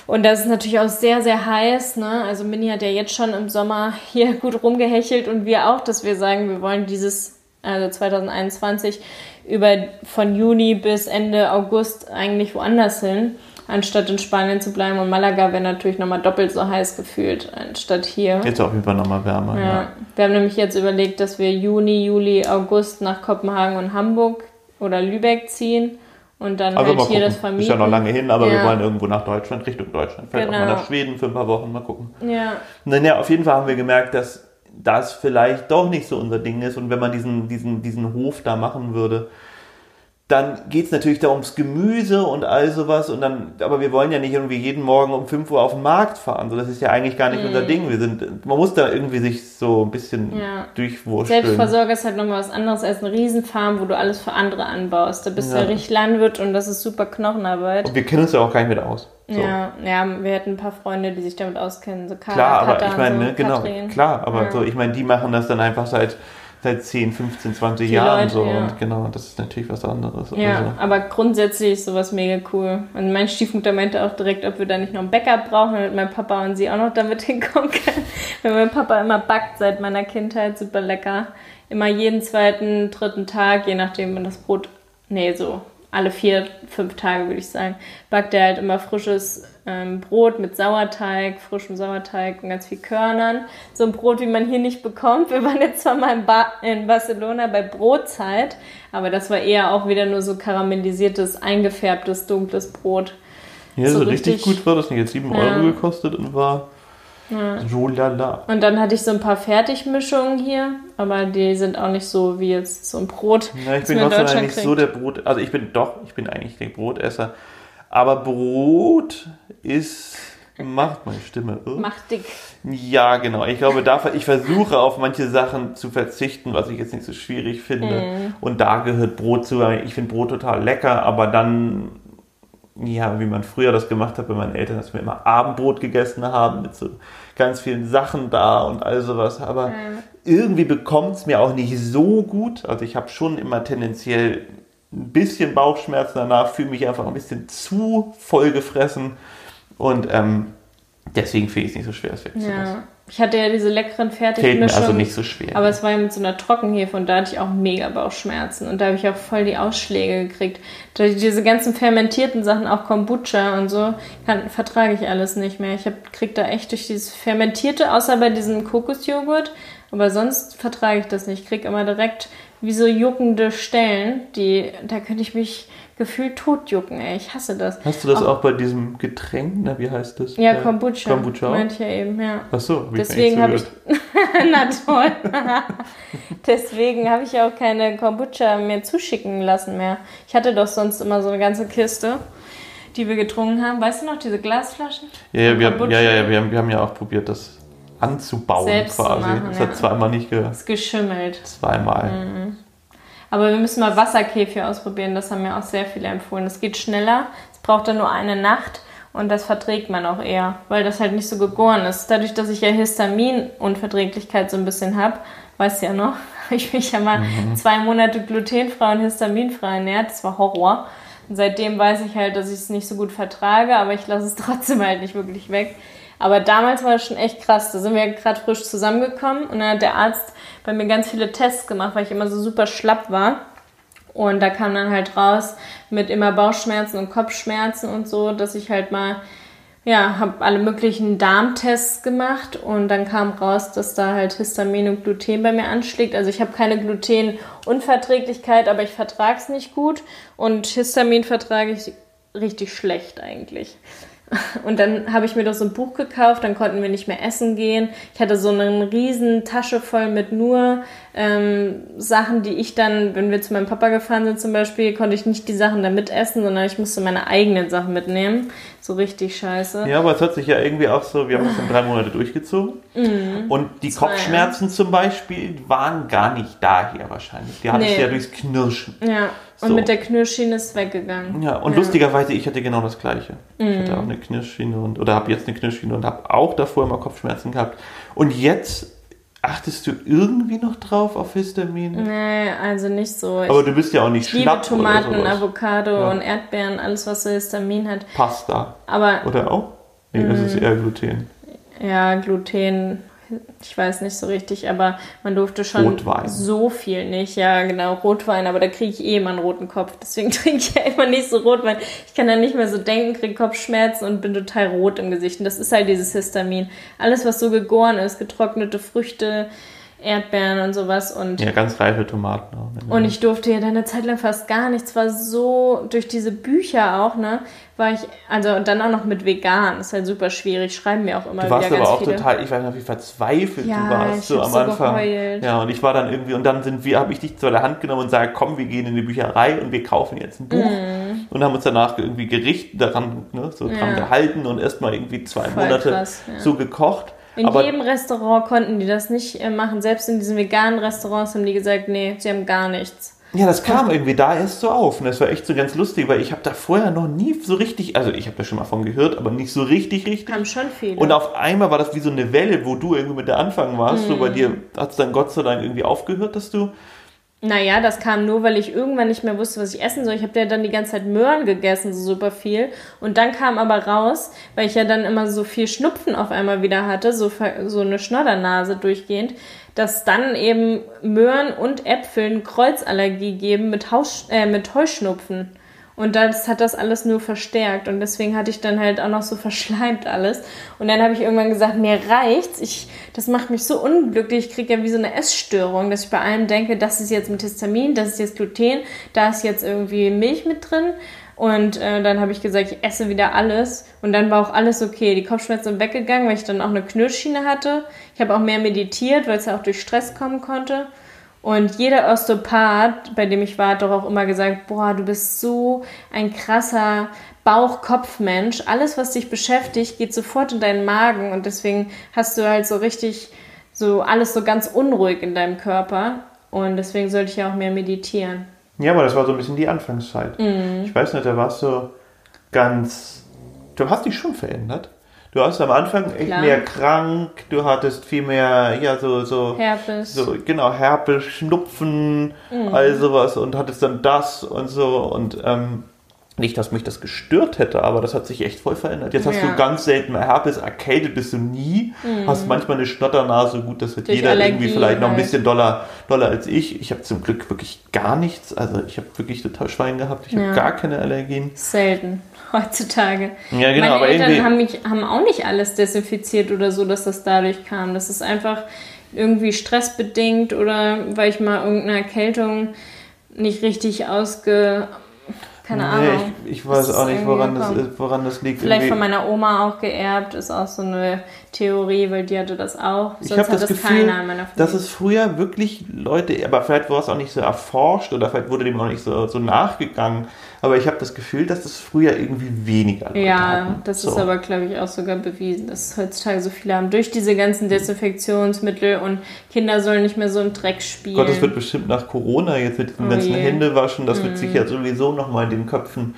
Und das ist natürlich auch sehr, sehr heiß. Ne? Also Mini hat ja jetzt schon im Sommer hier gut rumgehechelt und wir auch, dass wir sagen, wir wollen dieses, also 2021, über von Juni bis Ende August eigentlich woanders hin, anstatt in Spanien zu bleiben. Und Malaga wäre natürlich nochmal doppelt so heiß gefühlt, anstatt hier. Jetzt auf jeden Fall nochmal wärmer, ja. Ja. Wir haben nämlich jetzt überlegt, dass wir Juni, Juli, August nach Kopenhagen und Hamburg oder Lübeck ziehen und dann Also halt hier das vermieten. Ist ja noch lange hin, aber wir Ja. wollen irgendwo nach Deutschland, Richtung Deutschland. Vielleicht auch Genau. mal nach Schweden für ein paar Wochen, mal gucken. Ja, Naja, auf jeden Fall haben wir gemerkt, dass das vielleicht doch nicht so unser Ding ist und wenn man diesen, diesen, diesen Hof da machen würde, dann geht es natürlich da ums Gemüse und all sowas und dann, aber wir wollen ja nicht irgendwie jeden Morgen um 5 Uhr auf den Markt fahren, so das ist ja eigentlich gar nicht unser Ding. Wir sind, man muss da irgendwie sich so ein bisschen Mhm. Ja. durchwurschteln. Selbstversorger ist halt nochmal was anderes als eine Riesenfarm, wo du alles für andere anbaust. Da bist du Ja. ja richtig Landwirt und das ist super Knochenarbeit. Und wir kennen uns ja auch gar nicht mit aus. So. Ja, ja, wir hätten ein paar Freunde, die sich damit auskennen. So Klar, aber Katha ich meine, so, ne, genau, Katrin. klar, aber Ja. so, ich meine, die machen das dann einfach seit seit 10, 15, 20 Die Jahren Leute, so. ja. Und genau, das ist natürlich was anderes. Ja, Also, aber grundsätzlich ist sowas mega cool. Und mein Stiefmutter meinte auch direkt, ob wir da nicht noch ein Backup brauchen, damit mein Papa und sie auch noch damit hinkommen können. Weil mein Papa immer backt seit meiner Kindheit, super lecker. Immer jeden zweiten, dritten Tag, je nachdem, wann das Brot, nee, so alle vier, fünf Tage würde ich sagen, backt er halt immer frisches ähm, Brot mit Sauerteig, frischem Sauerteig und ganz viel Körnern. So ein Brot, wie man hier nicht bekommt. Wir waren jetzt zwar mal in, ba in Barcelona bei Brotzeit, aber das war eher auch wieder nur so karamellisiertes, eingefärbtes, dunkles Brot. ja, so so richtig, richtig- gut war das nicht. Jetzt 7 Ja. Euro gekostet und war so lala. Und dann hatte ich so ein paar Fertigmischungen hier, aber die sind auch nicht so wie jetzt so ein Brot. Ja, ich bin Deutschland nicht kriegt. so der Brot. Also ich bin doch, ich bin eigentlich der Brotesser. Aber Brot ist. Macht meine Stimme. irr. Macht dick. Ja, genau. Ich glaube, da, ich versuche auf manche Sachen zu verzichten, was ich jetzt nicht so schwierig finde. Mhm. Und da gehört Brot zu. Ich finde Brot total lecker, aber dann, ja, wie man früher das gemacht hat bei meinen Eltern, dass wir immer Abendbrot gegessen haben mit so ganz vielen Sachen da und all sowas. Aber irgendwie bekommt es mir auch nicht so gut. Also ich habe schon immer tendenziell ein bisschen Bauchschmerzen danach, fühle mich einfach ein bisschen zu voll gefressen. Und ähm, deswegen finde ich es nicht so schwer, es wegzulassen. Ja. Ich hatte ja diese leckeren Fällt mir Fertigmischungen. also nicht so schwer. Aber es war ja mit so einer Trockenhefe und da hatte ich auch mega Bauchschmerzen. Und da habe ich auch voll die Ausschläge gekriegt. Da diese ganzen fermentierten Sachen, auch Kombucha und so, kann, vertrage ich alles nicht mehr. Ich hab, krieg da echt durch dieses Fermentierte, außer bei diesem Kokosjoghurt, aber sonst vertrage ich das nicht. Ich krieg immer direkt wie so juckende Stellen, die, da könnte ich mich gefühlt totjucken, ey. Ich hasse das. Hast du das auch bei diesem Getränk? Na, wie heißt das? Ja, Äh, Kombucha. Kombucha. auch? Meinte ich ja eben, ja. Ach so, hab Deswegen mir habe ich. Na toll. Deswegen habe ich auch keine Kombucha mehr zuschicken lassen mehr. Ich hatte doch sonst immer so eine ganze Kiste, die wir getrunken haben. Weißt du noch, diese Glasflaschen? Ja, ja, wir, haben- ja, ja wir, haben, wir haben ja auch probiert, das anzubauen Selbst zu quasi. machen, das ja. hat zweimal nicht gehört. Ist geschimmelt. Zweimal. Aber wir müssen mal Wasserkäfig ausprobieren. Das haben mir auch sehr viele empfohlen. Das geht schneller. Es braucht dann nur eine Nacht. Und das verträgt man auch eher, weil das halt nicht so gegoren ist. Dadurch, dass ich ja Histaminunverträglichkeit so ein bisschen habe, weißt du ja noch, habe ich mich ja mal Mhm. zwei Monate glutenfrei und histaminfrei ernährt. Das war Horror. Und seitdem weiß ich halt, dass ich es nicht so gut vertrage, aber ich lasse es trotzdem halt nicht wirklich weg. Aber damals war es schon echt krass. Da sind wir gerade frisch zusammengekommen und dann hat der Arzt bei mir ganz viele Tests gemacht, weil ich immer so super schlapp war. Und da kam dann halt raus mit immer Bauchschmerzen und Kopfschmerzen und so, dass ich halt mal, ja, habe alle möglichen Darmtests gemacht und dann kam raus, dass da halt Histamin und Gluten bei mir anschlägt. Also ich habe keine Glutenunverträglichkeit, aber ich vertrage es nicht gut und Histamin vertrage ich richtig schlecht eigentlich. Und dann habe ich mir doch so ein Buch gekauft, dann konnten wir nicht mehr essen gehen. Ich hatte so eine riesen Tasche voll mit nur ähm, Sachen, die ich dann, wenn wir zu meinem Papa gefahren sind zum Beispiel, konnte ich nicht die Sachen da mitessen, sondern ich musste meine eigenen Sachen mitnehmen. So richtig scheiße. Ja, aber es hat sich ja irgendwie auch so, wir haben das in drei Monate durchgezogen. Und die Mhm. Zwei, Kopfschmerzen zum Beispiel waren gar nicht daher wahrscheinlich. Die hattest Nee. du ja durchs Knirschen. Ja, und So. mit der Knirschschiene ist es weggegangen. Ja, und lustigerweise, ich hatte genau das Gleiche. Ich hatte auch eine Knirschschiene und, oder habe jetzt eine Knirschschiene und habe auch davor immer Kopfschmerzen gehabt. Und jetzt achtest du irgendwie noch drauf auf Histamin? Nee, also nicht so. Ich Aber du bist ja auch nicht liebe schlapp Tomaten, oder. Avocado Ja. und Erdbeeren, alles was so Histamin hat. Pasta. Aber Oder auch? Nee, das ist eher Gluten. Ja, Gluten, ich weiß nicht so richtig, aber man durfte schon Rotwein. so viel nicht. Ja, genau, Rotwein, aber da kriege ich eh immer einen roten Kopf. Deswegen trinke ich ja immer nicht so Rotwein. Ich kann da nicht mehr so denken, kriege Kopfschmerzen und bin total rot im Gesicht. Und das ist halt dieses Histamin. Alles, was so gegoren ist, getrocknete Früchte, Erdbeeren und sowas und Ja, ganz reife Tomaten auch. ne? und ich durfte ja dann eine Zeit lang fast gar nichts. War so durch diese Bücher auch, ne? War ich, also und dann auch noch mit vegan. Ist halt super schwierig. Schreiben mir auch immer Du wieder warst ganz aber auch viele. total, ich weiß noch, wie verzweifelt Ja, du warst so am so Anfang. geheult. Ja, und ich war dann irgendwie, und dann sind wir, habe ich dich zu der Hand genommen und sage, komm, wir gehen in die Bücherei und wir kaufen jetzt ein Buch. Und haben uns danach irgendwie gerichtet, daran, ne, so dran. Ja. gehalten und erstmal irgendwie zwei Voll Monate krass, ja. so gekocht. In aber jedem Restaurant konnten die das nicht äh, machen. Selbst in diesen veganen Restaurants haben die gesagt, nee, sie haben gar nichts. Ja, das kam irgendwie da erst so auf. Und das war echt so ganz lustig, weil ich habe da vorher noch nie so richtig, also ich habe da schon mal von gehört, aber nicht so richtig, richtig. Haben schon viele. Und auf einmal war das wie so eine Welle, wo du irgendwie mit der Anfang warst. So bei Mhm. dir hat es dann Gott sei Dank irgendwie aufgehört, dass du. Naja, das kam nur, weil ich irgendwann nicht mehr wusste, was ich essen soll. Ich habe ja dann die ganze Zeit Möhren gegessen, so super viel. Und dann kam aber raus, weil ich ja dann immer so viel Schnupfen auf einmal wieder hatte, so, so eine Schnoddernase durchgehend, dass dann eben Möhren und Äpfeln Kreuzallergie geben mit, Haus, äh, mit Heuschnupfen. Und das hat das alles nur verstärkt. Und deswegen hatte ich dann halt auch noch so verschleimt alles. Und dann habe ich irgendwann gesagt, mir reicht's. Ich, das macht mich so unglücklich. Ich kriege ja wie so eine Essstörung, dass ich bei allem denke, das ist jetzt mit Histamin, das ist jetzt Gluten, da ist jetzt irgendwie Milch mit drin. Und äh, dann habe ich gesagt, ich esse wieder alles. Und dann war auch alles okay. Die Kopfschmerzen sind weggegangen, weil ich dann auch eine Knirschschiene hatte. Ich habe auch mehr meditiert, weil es ja auch durch Stress kommen konnte. Und jeder Osteopath, bei dem ich war, hat doch auch immer gesagt, boah, du bist so ein krasser Bauch-Kopf-Mensch. Alles, was dich beschäftigt, geht sofort in deinen Magen. Und deswegen hast du halt so richtig, so alles so ganz unruhig in deinem Körper. Und deswegen sollte ich ja auch mehr meditieren. Ja, aber das war so ein bisschen die Anfangszeit. Mhm. Ich weiß nicht, da warst du ganz. Du hast dich schon verändert. Du warst am Anfang echt Klar. mehr krank, du hattest viel mehr, ja, so, so, Herpes. so, genau, Herpes, Schnupfen, Mhm. all sowas und hattest dann das und so und ähm, nicht, dass mich das gestört hätte, aber das hat sich echt voll verändert. Jetzt hast Ja. Mhm. du ganz selten mehr Herpes, erkältet bist du nie, hast manchmal eine Schnotternase, gut, das wird Durch jeder irgendwie Allergie vielleicht noch ein halt. bisschen doller, doller als ich. Ich habe zum Glück wirklich gar nichts, also ich habe wirklich total Schwein gehabt, ich Ja. habe gar keine Allergien. Selten heutzutage. Ja, genau, Meine aber Eltern irgendwie- haben, mich, haben auch nicht alles desinfiziert oder so, dass das dadurch kam. Das ist einfach irgendwie stressbedingt oder weil ich mal irgendeine Erkältung nicht richtig ausge... Keine Nee, Ahnung. ich, ich weiß auch nicht, woran das, ist, woran das liegt. Vielleicht von Irgendwie- meiner Oma auch geerbt, ist auch so eine Theorie, weil die hatte das auch. Ich Sonst habe hat das das Gefühl, keiner in meiner Familie. dass es früher wirklich Leute, aber vielleicht war es auch nicht so erforscht oder vielleicht wurde dem auch nicht so, so nachgegangen, aber ich habe das Gefühl, dass es früher irgendwie weniger Leute Ja, hatten. das so. ist aber, glaube ich, auch sogar bewiesen, dass heutzutage so viele haben. Durch diese ganzen Desinfektionsmittel und Kinder sollen nicht mehr so im Dreck spielen. Gott, das wird bestimmt nach Corona jetzt mit dem Oh ganzen. Mhm. Händewaschen, das wird sich ja sowieso nochmal in den Köpfen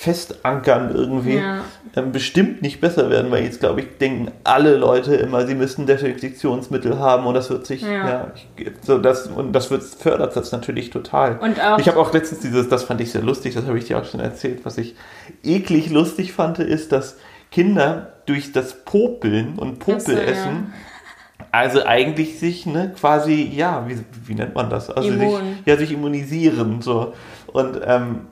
festankern irgendwie. Ja. Ähm, bestimmt nicht besser werden, weil jetzt, glaube ich, denken alle Leute immer, sie müssten Desinfektionsmittel haben und das wird sich, ja, Ja. ich, so das, und das wird, fördert das natürlich total. Und auch- ich habe auch letztens dieses, das fand ich sehr lustig, das habe ich dir auch schon erzählt, was ich eklig lustig fand, ist, dass Kinder durch das Popeln und Popelessen also eigentlich sich ne, quasi, ja, wie, wie nennt man das? Also sich, Immun. ja, sich immunisieren. So. Und ähm,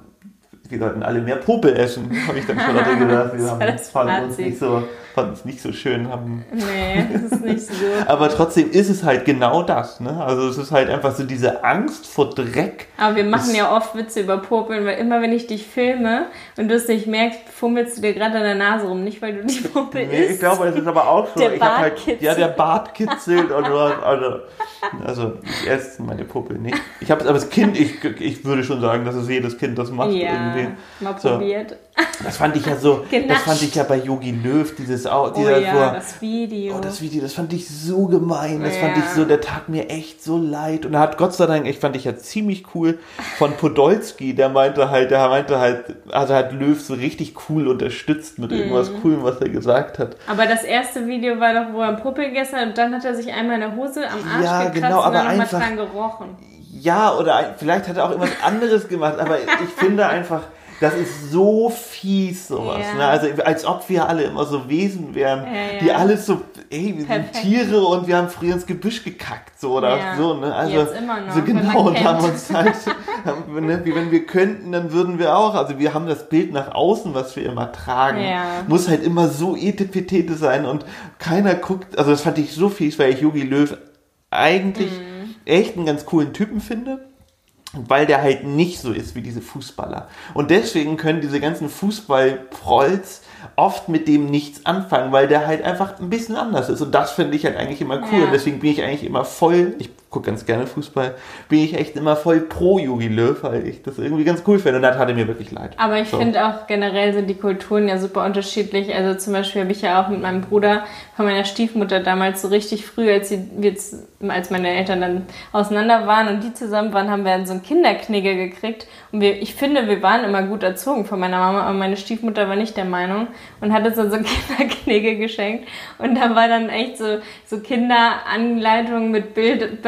wir sollten alle mehr Popel essen, habe ich dann schon gedacht. Wir haben, uns nicht so, fanden es nicht so schön. Haben, Nee, das ist nicht so aber trotzdem ist es halt genau das. Ne? Also es ist halt einfach so diese Angst vor Dreck. Aber wir machen Das- ja oft Witze über Popeln, weil immer wenn ich dich filme und du es nicht merkst, fummelst du dir gerade an der Nase rum. Nicht, weil du die Popel Nee, isst. ich glaube, es ist aber auch so. Der ich Bart halt, kitzelt. Ja, der Bart kitzelt und was. Also, also ich esse meine Puppe nicht. Ich habe aber das Kind, ich, ich würde schon sagen, dass es jedes Kind das macht ja, irgendwie. mal So. probiert. Das fand ich ja so, das Genascht. fand ich ja bei Yogi Löw, dieses Au- Oh dieser, ja, wo er- das Video. Oh, das Video, das fand ich so gemein. Das fand Ja. ich so, der tat mir echt so leid. Und er hat Gott sei Dank, ich fand ich ja ziemlich cool von Podolski, der meinte halt, der meinte halt, also hat Löw so richtig cool unterstützt mit irgendwas Mhm. Coolem, was er gesagt hat. aber das erste Video war doch, wo er Popel gegessen hat und dann hat er sich einmal in der Hose am Arsch Ja, gekratzt genau, und dann nochmal dran gerochen. Ja, oder vielleicht hat er auch irgendwas anderes gemacht, aber ich finde einfach, das ist so fies, sowas. Ja. Ne? Also als ob wir alle immer so Wesen wären, Ja, die alles so, ey, wir Perfekt. sind Tiere und wir haben früher ins Gebüsch gekackt, so oder so, ne? Also noch, so genau und haben uns halt, haben, ne, wie wenn wir könnten, dann würden wir auch. Also wir haben das Bild nach außen, was wir immer tragen, muss halt immer so etepetete sein und keiner guckt. Also das fand ich so fies, weil ich Yogi Löw eigentlich Mhm. echt einen ganz coolen Typen finde. Weil der halt nicht so ist wie diese Fußballer. Und deswegen können diese ganzen Fußballprolls oft mit dem nichts anfangen, weil der halt einfach ein bisschen anders ist. Und das finde ich halt eigentlich immer cool. Ja. Und deswegen bin ich eigentlich immer voll, ich gucke ganz gerne Fußball, bin ich echt immer voll pro Jogi Löw, weil ich das irgendwie ganz cool finde. Und das hatte mir wirklich leid. Aber ich So. finde auch generell sind die Kulturen ja super unterschiedlich. Also zum Beispiel habe ich ja auch mit meinem Bruder von meiner Stiefmutter damals so richtig früh, als, sie, als meine Eltern dann auseinander waren und die zusammen waren, haben wir dann so einen Kinderknigge gekriegt. Und wir, ich finde, wir waren immer gut erzogen von meiner Mama, aber meine Stiefmutter war nicht der Meinung und hat uns dann so einen Kinderknigge geschenkt. Und da war dann echt so, so Kinderanleitungen mit Bild,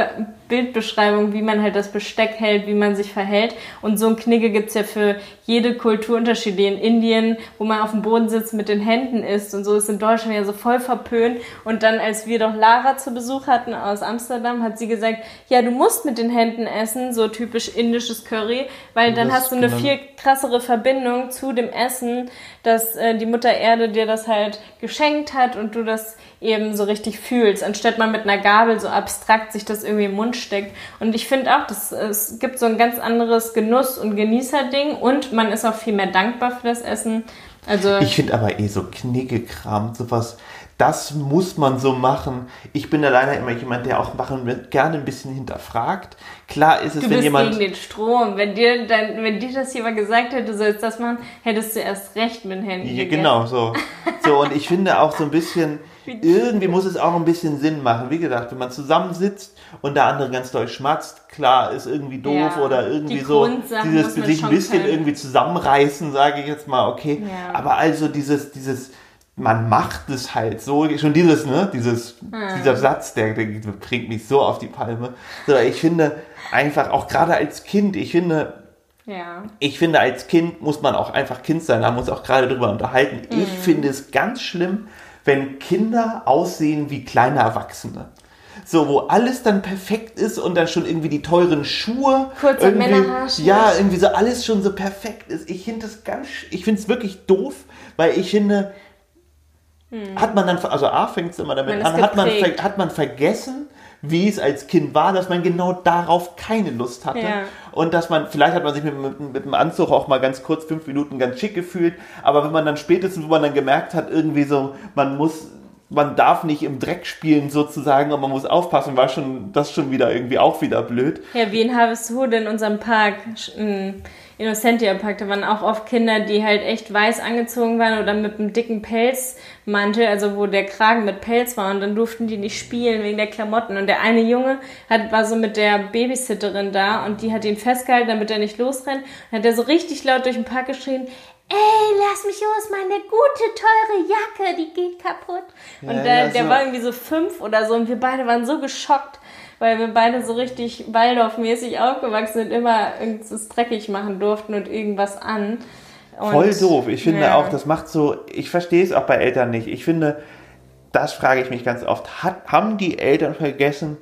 Bildbeschreibung, wie man halt das Besteck hält, wie man sich verhält. Und so ein Knigge gibt's ja für jede Kultur unterschiedlich. In Indien, wo man auf dem Boden sitzt, mit den Händen isst und so, ist in Deutschland ja so voll verpönt. Und dann, als wir doch Lara zu Besuch hatten aus Amsterdam, hat sie gesagt, ja, du musst mit den Händen essen, so typisch indisches Curry, weil dann Das hast du eine genau. viel krassere Verbindung zu dem Essen, dass äh, die Mutter Erde dir das halt geschenkt hat und du das eben so richtig fühlst, anstatt man mit einer Gabel so abstrakt sich das irgendwie im Mund steckt. Und ich finde auch, dass es gibt so ein ganz anderes Genuss- und Genießerding und man ist auch viel mehr dankbar für das Essen. Also Ich finde aber eh so Kniggekram, sowas, das muss man so machen. Ich bin da leider immer jemand, der auch machen wird, gerne ein bisschen hinterfragt. Klar ist es, du wenn bist jemand. gegen den Strom. Wenn dir, dein, wenn dir das jemand gesagt hätte, du sollst das machen, hättest du erst recht mit den Händen. Ja, gegessen. genau, so. So, und ich finde auch so ein bisschen, irgendwie muss es auch ein bisschen Sinn machen. Wie gesagt, wenn man zusammensitzt und der andere ganz doll schmatzt, klar, ist irgendwie doof Ja, oder irgendwie die so dieses muss sich ein bisschen können. irgendwie zusammenreißen, sage ich jetzt mal, okay. Ja. Aber also dieses, dieses, man macht es halt so, schon dieses, ne, dieses, dieser Satz, der, der bringt mich so auf die Palme. So, ich finde einfach auch gerade als Kind, ich finde, Ja. ich finde, als Kind muss man auch einfach Kind sein, da uns auch gerade drüber unterhalten. Ich Mhm. finde es ganz schlimm, wenn Kinder aussehen wie kleine Erwachsene. So, wo alles dann perfekt ist und dann schon irgendwie die teuren Schuhe. Kurzer irgendwie, Männerhaarschnitt. Ja, irgendwie so alles schon so perfekt ist. Ich finde das ganz, ich finde es wirklich doof, weil ich finde, hat man dann, also A fängt es immer damit Hm. Man an, hat man, hat man vergessen, wie es als Kind war, dass man genau darauf keine Lust hatte. Ja. Und dass man, vielleicht hat man sich mit, mit, mit dem Anzug auch mal ganz kurz fünf Minuten ganz schick gefühlt, aber wenn man dann spätestens, wo man dann gemerkt hat, irgendwie so, man muss, man darf nicht im Dreck spielen sozusagen und man muss aufpassen, war schon das schon wieder irgendwie auch wieder blöd. Ja, wie in Harvestehude in unserem Park, in Innocentia Park, da waren auch oft Kinder, die halt echt weiß angezogen waren oder mit einem dicken Pelzmantel, also wo der Kragen mit Pelz war und dann durften die nicht spielen wegen der Klamotten. Und der eine Junge hat, war so mit der Babysitterin da und die hat ihn festgehalten, damit er nicht losrennt. Und hat er so richtig laut durch den Park geschrien, Ey, lass mich los, meine gute, teure Jacke, die geht kaputt. Und Ja, der, ja, der so. war irgendwie so fünf oder so und wir beide waren so geschockt, weil wir beide so richtig Waldorf-mäßig aufgewachsen sind, immer irgendwas dreckig machen durften und irgendwas an. Und, Voll doof. Ich finde ja. auch, das macht so, ich verstehe es auch bei Eltern nicht. Ich finde, das frage ich mich ganz oft. Hat, haben die Eltern vergessen,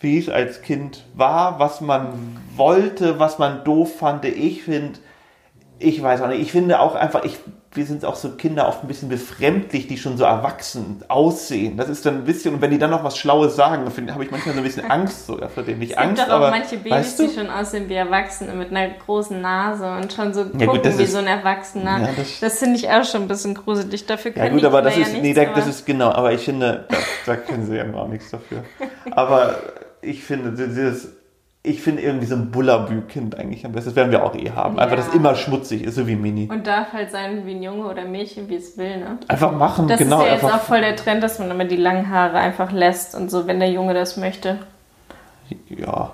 wie es als Kind war, was man wollte, was man doof fand? Ich finde, ich weiß auch nicht, ich finde auch einfach, ich, wir sind auch so Kinder oft ein bisschen befremdlich, die schon so erwachsen aussehen. Das ist dann ein bisschen, und wenn die dann noch was Schlaues sagen, dann habe ich manchmal so ein bisschen Angst sogar vor dem. Nicht Es gibt Angst, doch auch aber. manche Babys, weißt du? die schon aussehen wie Erwachsene mit einer großen Nase und schon so gucken Ja, gut, wie ist- so ein Erwachsener. Ja, das- das finde ich auch schon ein bisschen gruselig. Dafür können Ja gut, die aber das ist, ja nee, da, das ist genau, aber ich finde, da, da können sie ja auch nichts dafür. Aber ich finde, dieses, ich finde irgendwie so ein Bullabü-Kind eigentlich am besten. Das werden wir auch eh haben. Einfach, Ja. das immer schmutzig ist, so wie Mini. Und darf halt sein wie ein Junge oder Mädchen, wie es will, ne? Einfach machen, Das genau. ist ja jetzt auch voll der Trend, dass man immer die langen Haare einfach lässt und so, wenn der Junge das möchte. ja.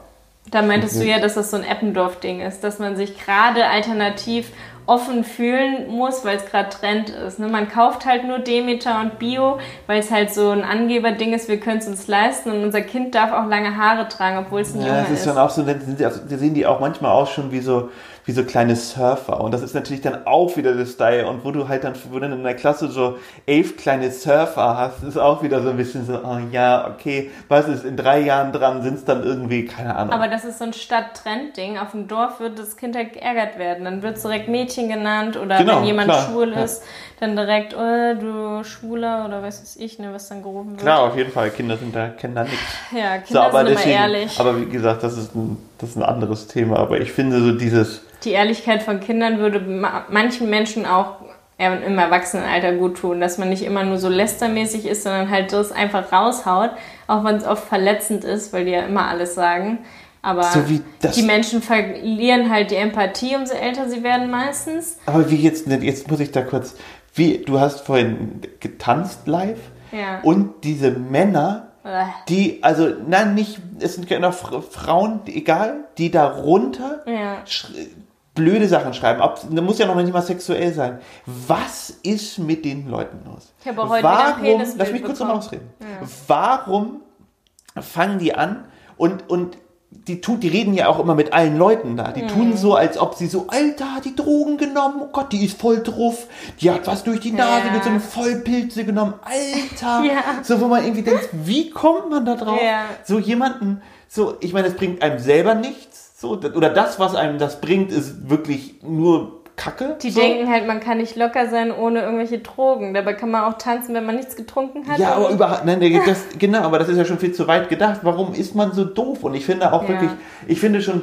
Da meintest Mhm. du ja, dass das so ein Eppendorf-Ding ist, dass man sich gerade alternativ offen fühlen muss, weil es gerade Trend ist. Ne? Man kauft halt nur Demeter und Bio, weil es halt so ein Angeberding ist, wir können es uns leisten und unser Kind darf auch lange Haare tragen, obwohl es ein Ja, Junge es ist ist. dann auch so, die, also, da sehen die auch manchmal aus schon wie so, wie so kleine Surfer. Und das ist natürlich dann auch wieder das Style. Und wo du halt dann, wo dann in der Klasse so elf kleine Surfer hast, ist auch wieder so ein bisschen so, oh ja, okay, was ist in drei Jahren dran, sind es dann irgendwie, keine Ahnung. Aber das ist so ein Stadt-Trend-Ding. Auf dem Dorf wird das Kind halt geärgert werden. Dann wird es direkt Mädchen genannt oder Genau, wenn jemand klar, schwul ja. ist, dann direkt, oh, du Schwuler oder was weiß ich, ne, was dann gerufen wird. Klar, auf jeden Fall, Kinder sind da, kennen da nichts. Ja, So, Kinder aber sind deswegen, immer ehrlich. aber wie gesagt, das ist ein, das ist ein anderes Thema. Aber ich finde so dieses, Die Ehrlichkeit von Kindern würde ma manchen Menschen auch im Erwachsenenalter gut tun, dass man nicht immer nur so lästermäßig ist, sondern halt das einfach raushaut, auch wenn es oft verletzend ist, weil die ja immer alles sagen. Aber So die Menschen verlieren halt die Empathie, umso älter sie werden meistens. Aber wie jetzt, jetzt muss ich da kurz, wie, du hast vorhin getanzt live Ja. und diese Männer. Die, also, nein, nicht, es sind genau Fra- Frauen, egal, die darunter Ja. blöde Sachen schreiben. Ob, da muss ja noch nicht mal sexuell sein. Was ist mit den Leuten los? Ich habe heute Penisbild lass mich kurz noch bekommen. ausreden. Warum fangen die an und, und die, tut, die reden ja auch immer mit allen Leuten da. Die Mhm. tun so, als ob sie so, Alter, hat die Drogen genommen, oh Gott, die ist voll drauf, die hat was durch die Nase Ja. mit so einem Vollpilze genommen, Alter. Ja. So, wo man irgendwie denkt, wie kommt man da drauf? Ja. So jemanden, so, ich meine, es bringt einem selber nichts, so, oder das, was einem das bringt, ist wirklich nur Kacke. Die so. denken halt, man kann nicht locker sein ohne irgendwelche Drogen. Dabei kann man auch tanzen, wenn man nichts getrunken hat. Ja, aber überhaupt, nein, das, genau, aber das ist ja schon viel zu weit gedacht. Warum ist man so doof? Und ich finde auch Ja. wirklich, ich finde schon,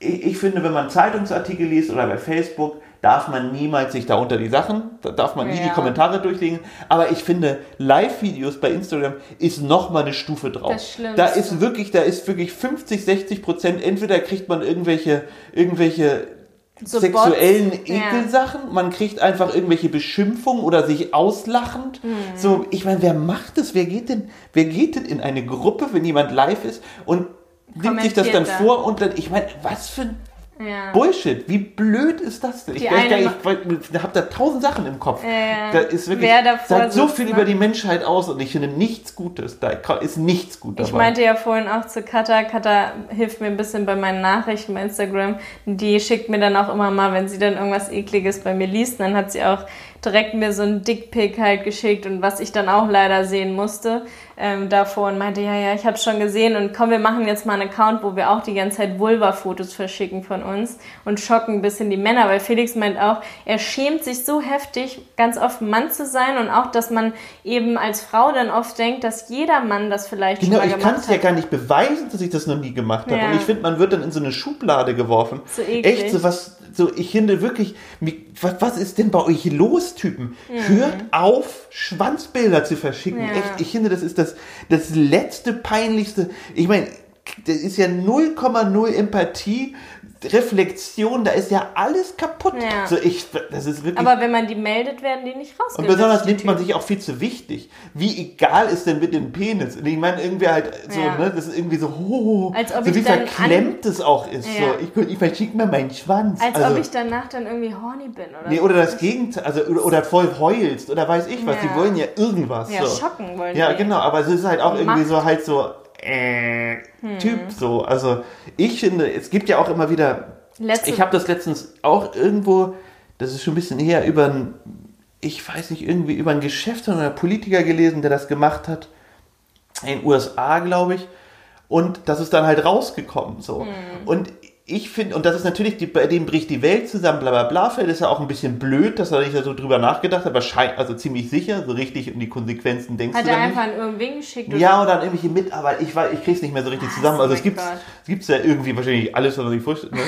ich, ich finde, wenn man Zeitungsartikel liest oder bei Facebook, darf man niemals sich da unter die Sachen, da darf man nie die Ja. Kommentare durchlegen. Aber ich finde, Live-Videos bei Instagram ist noch mal eine Stufe drauf. Das Schlimmste. Da ist wirklich, da ist wirklich 50, 60 Prozent, entweder kriegt man irgendwelche, irgendwelche So sexuellen Bots, ja. Ekelsachen, man kriegt einfach irgendwelche Beschimpfungen oder sich auslachend. Hm. So, ich meine, wer macht das? Wer geht denn, wer geht denn in eine Gruppe, wenn jemand live ist und nimmt sich das dann Kommentiert da. vor und dann, ich meine, was für ein ja. Bullshit, wie blöd ist das denn? Ich, Die ich, eine ich, ich, ich habe da tausend Sachen im Kopf. ja. Da ist wirklich, Wer davor sagt so viel ne? über die Menschheit aus und ich finde nichts Gutes. Da ist nichts gut dabei. Ich meinte ja vorhin auch zu Katha, Katha hilft mir ein bisschen bei meinen Nachrichten bei Instagram. Die schickt mir dann auch immer mal, wenn sie dann irgendwas Ekliges bei mir liest, dann hat sie auch direkt mir so einen Dickpick halt geschickt und was ich dann auch leider sehen musste ähm, davor und meinte, ja, ja, ich habe schon gesehen und komm, wir machen jetzt mal einen Account, wo wir auch die ganze Zeit Vulva-Fotos verschicken von uns und schocken ein bisschen die Männer, weil Felix meint auch, er schämt sich so heftig, ganz oft Mann zu sein und auch, dass man eben als Frau dann oft denkt, dass jeder Mann das vielleicht Genau, schon mal ich kann gemacht es ja hat. gar nicht beweisen, dass ich das noch nie gemacht habe. Ja. Und ich finde, man wird dann in so eine Schublade geworfen. So eklig. Echt, so was, so, ich finde wirklich, was, was ist denn bei euch los, Typen? Hört auf, Schwanzbilder zu verschicken. Mhm. Ja. Echt, ich finde, das ist das, das letzte, peinlichste. Ich meine, das ist ja 0,0 Empathie, Reflexion, da ist ja alles kaputt. Ja. So, ich, das ist wirklich. Aber wenn man die meldet, werden die nicht Und rausgelöscht. besonders nimmt man sich auch viel zu wichtig. Wie egal ist denn mit dem Penis? Und ich meine, irgendwie halt so, Ja. ne, das ist irgendwie so, oh, Als ob so wie verklemmt es auch ist. Ja. So, ich, ich verschicke mir meinen Schwanz. Als also, ob ich danach dann irgendwie horny bin oder nee, so. oder das Gegenteil, also, oder, oder voll heulst, oder weiß ich was. Die wollen ja irgendwas. Ja, so. schocken wollen Ja, die. genau, aber es ist halt auch irgendwie Macht. so halt so, äh, Hm. Typ so. Also, ich finde, es gibt ja auch immer wieder Letzte, ich habe das letztens auch irgendwo, das ist schon ein bisschen her, über ein, ich weiß nicht, irgendwie über einen Geschäftsmann oder Politiker gelesen, der das gemacht hat. In den USA, glaube ich. Und das ist dann halt rausgekommen. So. Hm. Und ich finde, und das ist natürlich, die, bei dem bricht die Welt zusammen, bla bla bla. Vielleicht ist ja auch ein bisschen blöd, dass er nicht so drüber nachgedacht hat, aber scheint, also ziemlich sicher, so richtig um die Konsequenzen denkst hat du er dann nicht. einfach an irgendwen geschickt? Ja, oder an irgendwelche Mitarbeiter. Ich, weiß- ich krieg's nicht mehr so richtig zusammen. Also oh es gibt es gibt's ja irgendwie wahrscheinlich alles, was man sich vorstellt. Ne?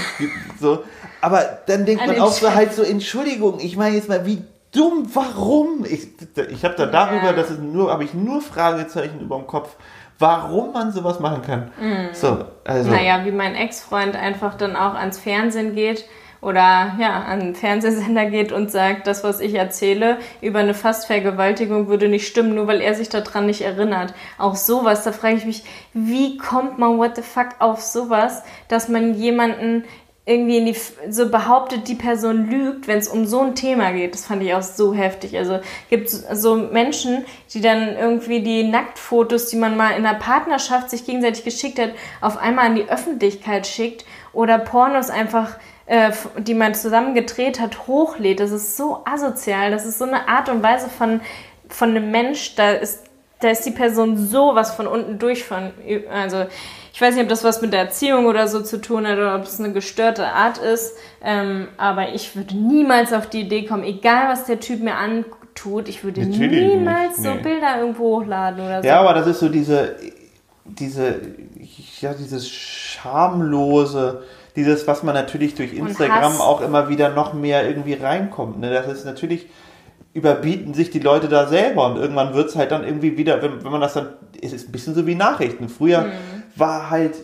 So. Aber dann denkt An man auch so halt so, Entschuldigung, ich meine jetzt mal, wie dumm, warum? Ich, ich habe da darüber, Ja. das ist nur, habe ich nur Fragezeichen über dem Kopf, warum man sowas machen kann. So, also. Naja, wie mein Ex-Freund einfach dann auch ans Fernsehen geht oder ja, an einen Fernsehsender geht und sagt, das, was ich erzähle über eine Fastvergewaltigung würde nicht stimmen, nur weil er sich daran nicht erinnert. Auch sowas, da frage ich mich, wie kommt man, what the fuck, auf sowas, dass man jemanden irgendwie in die, so behauptet, die Person lügt, wenn es um so ein Thema geht. Das fand ich auch so heftig. Also gibt so Menschen, die dann irgendwie die Nacktfotos, die man mal in der Partnerschaft sich gegenseitig geschickt hat, auf einmal an die Öffentlichkeit schickt oder Pornos einfach, äh, die man zusammen gedreht hat, hochlädt. Das ist so asozial. Das ist so eine Art und Weise von, von einem Mensch, da ist, da ist die Person sowas von unten durch von, also ich weiß nicht, ob das was mit der Erziehung oder so zu tun hat oder ob es eine gestörte Art ist, ähm, aber ich würde niemals auf die Idee kommen, egal was der Typ mir antut, ich würde Natürlich niemals nicht, so nee. Bilder irgendwo hochladen oder so. Ja, aber das ist so diese, diese, ja, dieses schamlose, dieses, was man natürlich durch Instagram auch immer wieder noch mehr irgendwie reinkommt. Ne? Das ist natürlich, überbieten sich die Leute da selber und irgendwann wird es halt dann irgendwie wieder, wenn, wenn man das dann, es ist ein bisschen so wie Nachrichten. Früher Mhm. War halt,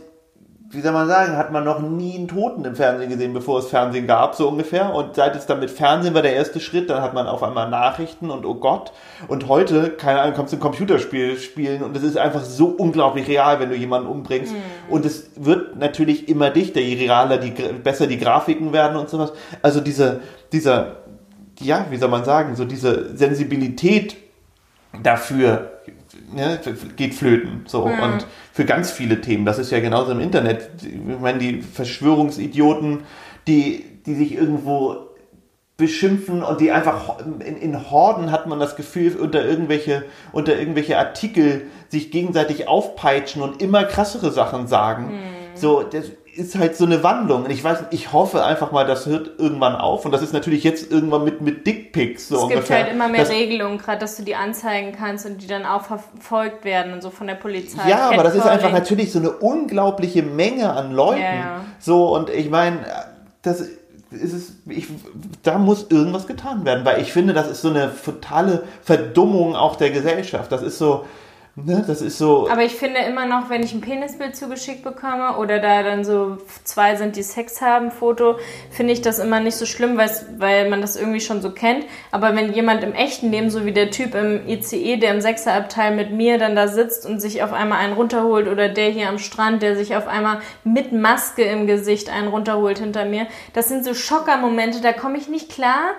wie soll man sagen, hat man noch nie einen Toten im Fernsehen gesehen, bevor es Fernsehen gab, so ungefähr. Und seit es dann mit Fernsehen war der erste Schritt, dann hat man auf einmal Nachrichten und oh Gott. Und heute, keine Ahnung, kommst du ein Computerspiel spielen und es ist einfach so unglaublich real, wenn du jemanden umbringst. Und es wird natürlich immer dichter, je realer, die, besser die Grafiken werden und sowas. Also diese, dieser, ja, wie soll man sagen, so diese Sensibilität dafür ne, geht flöten. So. Und für ganz viele Themen, das ist ja genauso im Internet. Ich meine, die Verschwörungsidioten, die, die sich irgendwo beschimpfen und die einfach in, in Horden hat man das Gefühl unter irgendwelche unter irgendwelche Artikel sich gegenseitig aufpeitschen und immer krassere Sachen sagen. So, das ist halt so eine Wandlung und ich weiß, ich hoffe einfach mal, das hört irgendwann auf und das ist natürlich jetzt irgendwann mit mit Dickpics so Es gibt ungefähr. halt immer mehr das, Regelungen, gerade dass du die anzeigen kannst und die dann auch verfolgt werden und so von der Polizei. Ja, aber das ist einfach natürlich so eine unglaubliche Menge an Leuten. Ja, ja. So, und ich meine, das ist es, ich, da muss irgendwas getan werden, weil ich finde, das ist so eine totale Verdummung auch der Gesellschaft. Das ist so, ne, das ist so. Aber ich finde immer noch, wenn ich ein Penisbild zugeschickt bekomme oder da dann so zwei sind, die Sex haben, Foto, finde ich das immer nicht so schlimm, weil man das irgendwie schon so kennt. Aber wenn jemand im echten Leben, so wie der Typ im ICE, der im Sechserabteil mit mir dann da sitzt und sich auf einmal einen runterholt oder der hier am Strand, der sich auf einmal mit Maske im Gesicht einen runterholt hinter mir, das sind so Schockermomente, da komme ich nicht klar.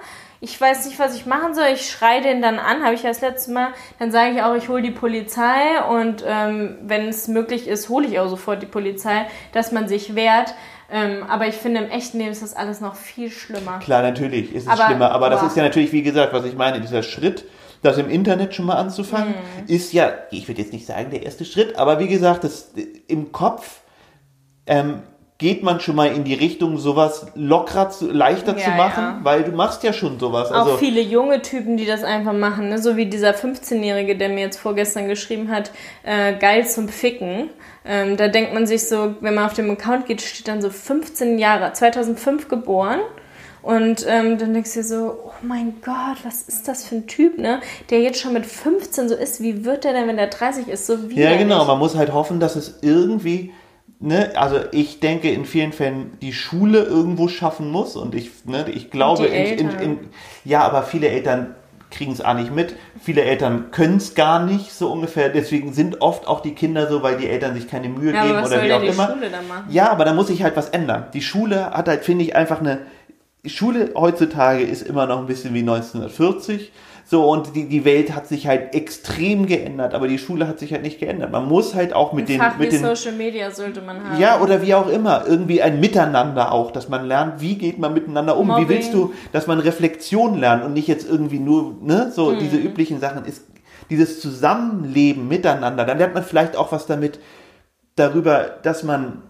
Ich weiß nicht, was ich machen soll. Ich schreie den dann an, habe ich ja das letzte Mal. Dann sage ich auch, ich hole die Polizei und ähm, wenn es möglich ist, hole ich auch sofort die Polizei, dass man sich wehrt. Ähm, aber ich finde, im echten Leben ist das alles noch viel schlimmer. Klar, natürlich ist es Aber- schlimmer, aber das boah. ist ja natürlich, wie gesagt, was ich meine, dieser Schritt, das im Internet schon mal anzufangen, Mhm. ist ja, ich würde jetzt nicht sagen der erste Schritt, aber wie gesagt, das, im Kopf ähm, geht man schon mal in die Richtung, sowas lockerer, zu, leichter Ja, zu machen, ja. weil du machst ja schon sowas. Auch Also, viele junge Typen, die das einfach machen, ne? so wie dieser 15-Jährige, der mir jetzt vorgestern geschrieben hat, äh, geil zum Ficken. Ähm, da denkt man sich so, wenn man auf dem Account geht, steht dann so 15 Jahre, 2005 geboren. Und ähm, dann denkst du dir so, oh mein Gott, was ist das für ein Typ, ne? Der jetzt schon mit 15 so ist. Wie wird der denn, wenn der 30 ist? So ja, widerlich. genau, man muss halt hoffen, dass es irgendwie, ne, also ich denke in vielen Fällen die Schule irgendwo schaffen muss und ich, ne, ich glaube, in, in, in, ja, aber viele Eltern kriegen es auch nicht mit. Viele Eltern können es gar nicht, so ungefähr. Deswegen sind oft auch die Kinder so, weil die Eltern sich keine Mühe Ja, geben oder wie auch die immer. Schule dann machen? Ja, aber da muss sich halt was ändern. Die Schule hat halt, finde ich, einfach eine. Die Schule heutzutage ist immer noch ein bisschen wie 1940. So, und die, die Welt hat sich halt extrem geändert, aber die Schule hat sich halt nicht geändert. Man muss halt auch mit Ein den. Fach mit wie den Social Media sollte man haben. ja, oder wie auch immer. Irgendwie ein Miteinander auch, dass man lernt, wie geht man miteinander um. Wie Mobbing. willst du, dass man Reflexion lernt und nicht jetzt irgendwie nur, ne, so Mhm. diese üblichen Sachen ist, dieses Zusammenleben miteinander. Dann lernt man vielleicht auch was damit, darüber, dass man,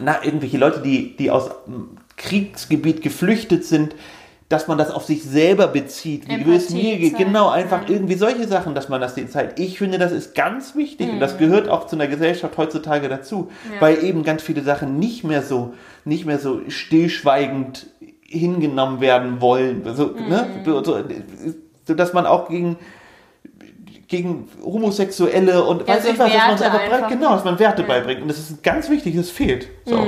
na, irgendwelche Leute, die, die aus Kriegsgebiet geflüchtet sind, dass man das auf sich selber bezieht, wie Empathie es mir geht. zeigen, Genau, einfach ja. irgendwie solche Sachen, dass man das denen zeigt. Ich finde, das ist ganz wichtig und Mhm. das gehört auch zu einer Gesellschaft heutzutage dazu, Ja. weil eben ganz viele Sachen nicht mehr so, nicht mehr so stillschweigend hingenommen werden wollen, so, ne? Mhm. so, so, so dass man auch gegen gegen Homosexuelle und Ja, weiß so ich was, dass man einfach, beibringt, einfach. genau, dass man Werte Ja. beibringt und das ist ganz wichtig, das fehlt. So.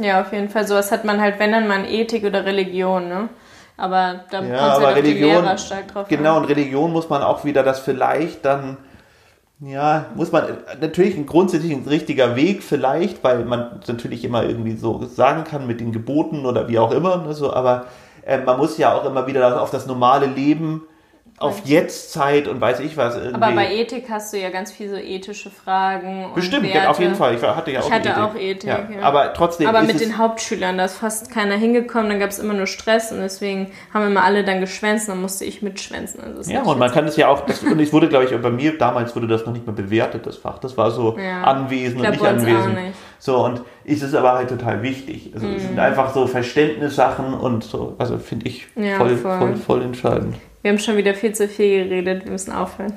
Ja, auf jeden Fall. Sowas hat man halt, wenn dann mal in Ethik oder Religion, ne? Aber da kommt Ja, aber halt auf die Religion, Lehrer stark drauf genau, an. und Religion muss man auch wieder das vielleicht dann, ja, muss man, natürlich ein grundsätzlich ein richtiger Weg vielleicht, weil man natürlich immer irgendwie so sagen kann mit den Geboten oder wie auch immer, ne, so, aber äh, man muss ja auch immer wieder auf das normale Leben, auf Jetztzeit und weiß ich was irgendwie. Aber bei Ethik hast du ja ganz viel so ethische Fragen. Bestimmt, Werte. auf jeden Fall. Ich hatte ja Ich auch hatte Ethik. auch Ethik, Ja. ja. Aber trotzdem Aber mit es, den Hauptschülern, da ist fast keiner hingekommen, dann gab es immer nur Stress und deswegen haben immer alle dann geschwänzt, dann musste ich mitschwänzen. Also Ja, und man jetzt- kann es ja auch, das, und es wurde, glaube ich, bei mir damals wurde das noch nicht mal bewertet, das Fach. Das war so Ja. anwesend und nicht anwesend. nicht. So, und es ist aber halt total wichtig. Also es sind einfach so Verständnissachen und so, also finde ich voll, voll. voll, voll entscheidend. Wir haben schon wieder viel zu viel geredet, wir müssen aufhören.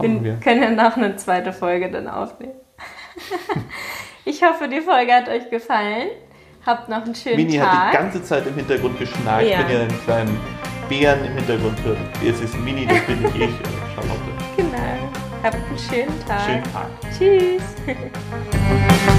Wir wir. können ja noch eine zweite Folge dann aufnehmen. ich hoffe, die Folge hat euch gefallen. Habt noch einen schönen Mini hat Tag. die ganze Zeit im Hintergrund geschnarcht, Ja. wenn ihr einen kleinen Bären im Hintergrund hört. Jetzt ist Mini, das bin ich ich, Charlotte. Genau. Habt einen schönen Tag. Schönen Tag. Tschüss.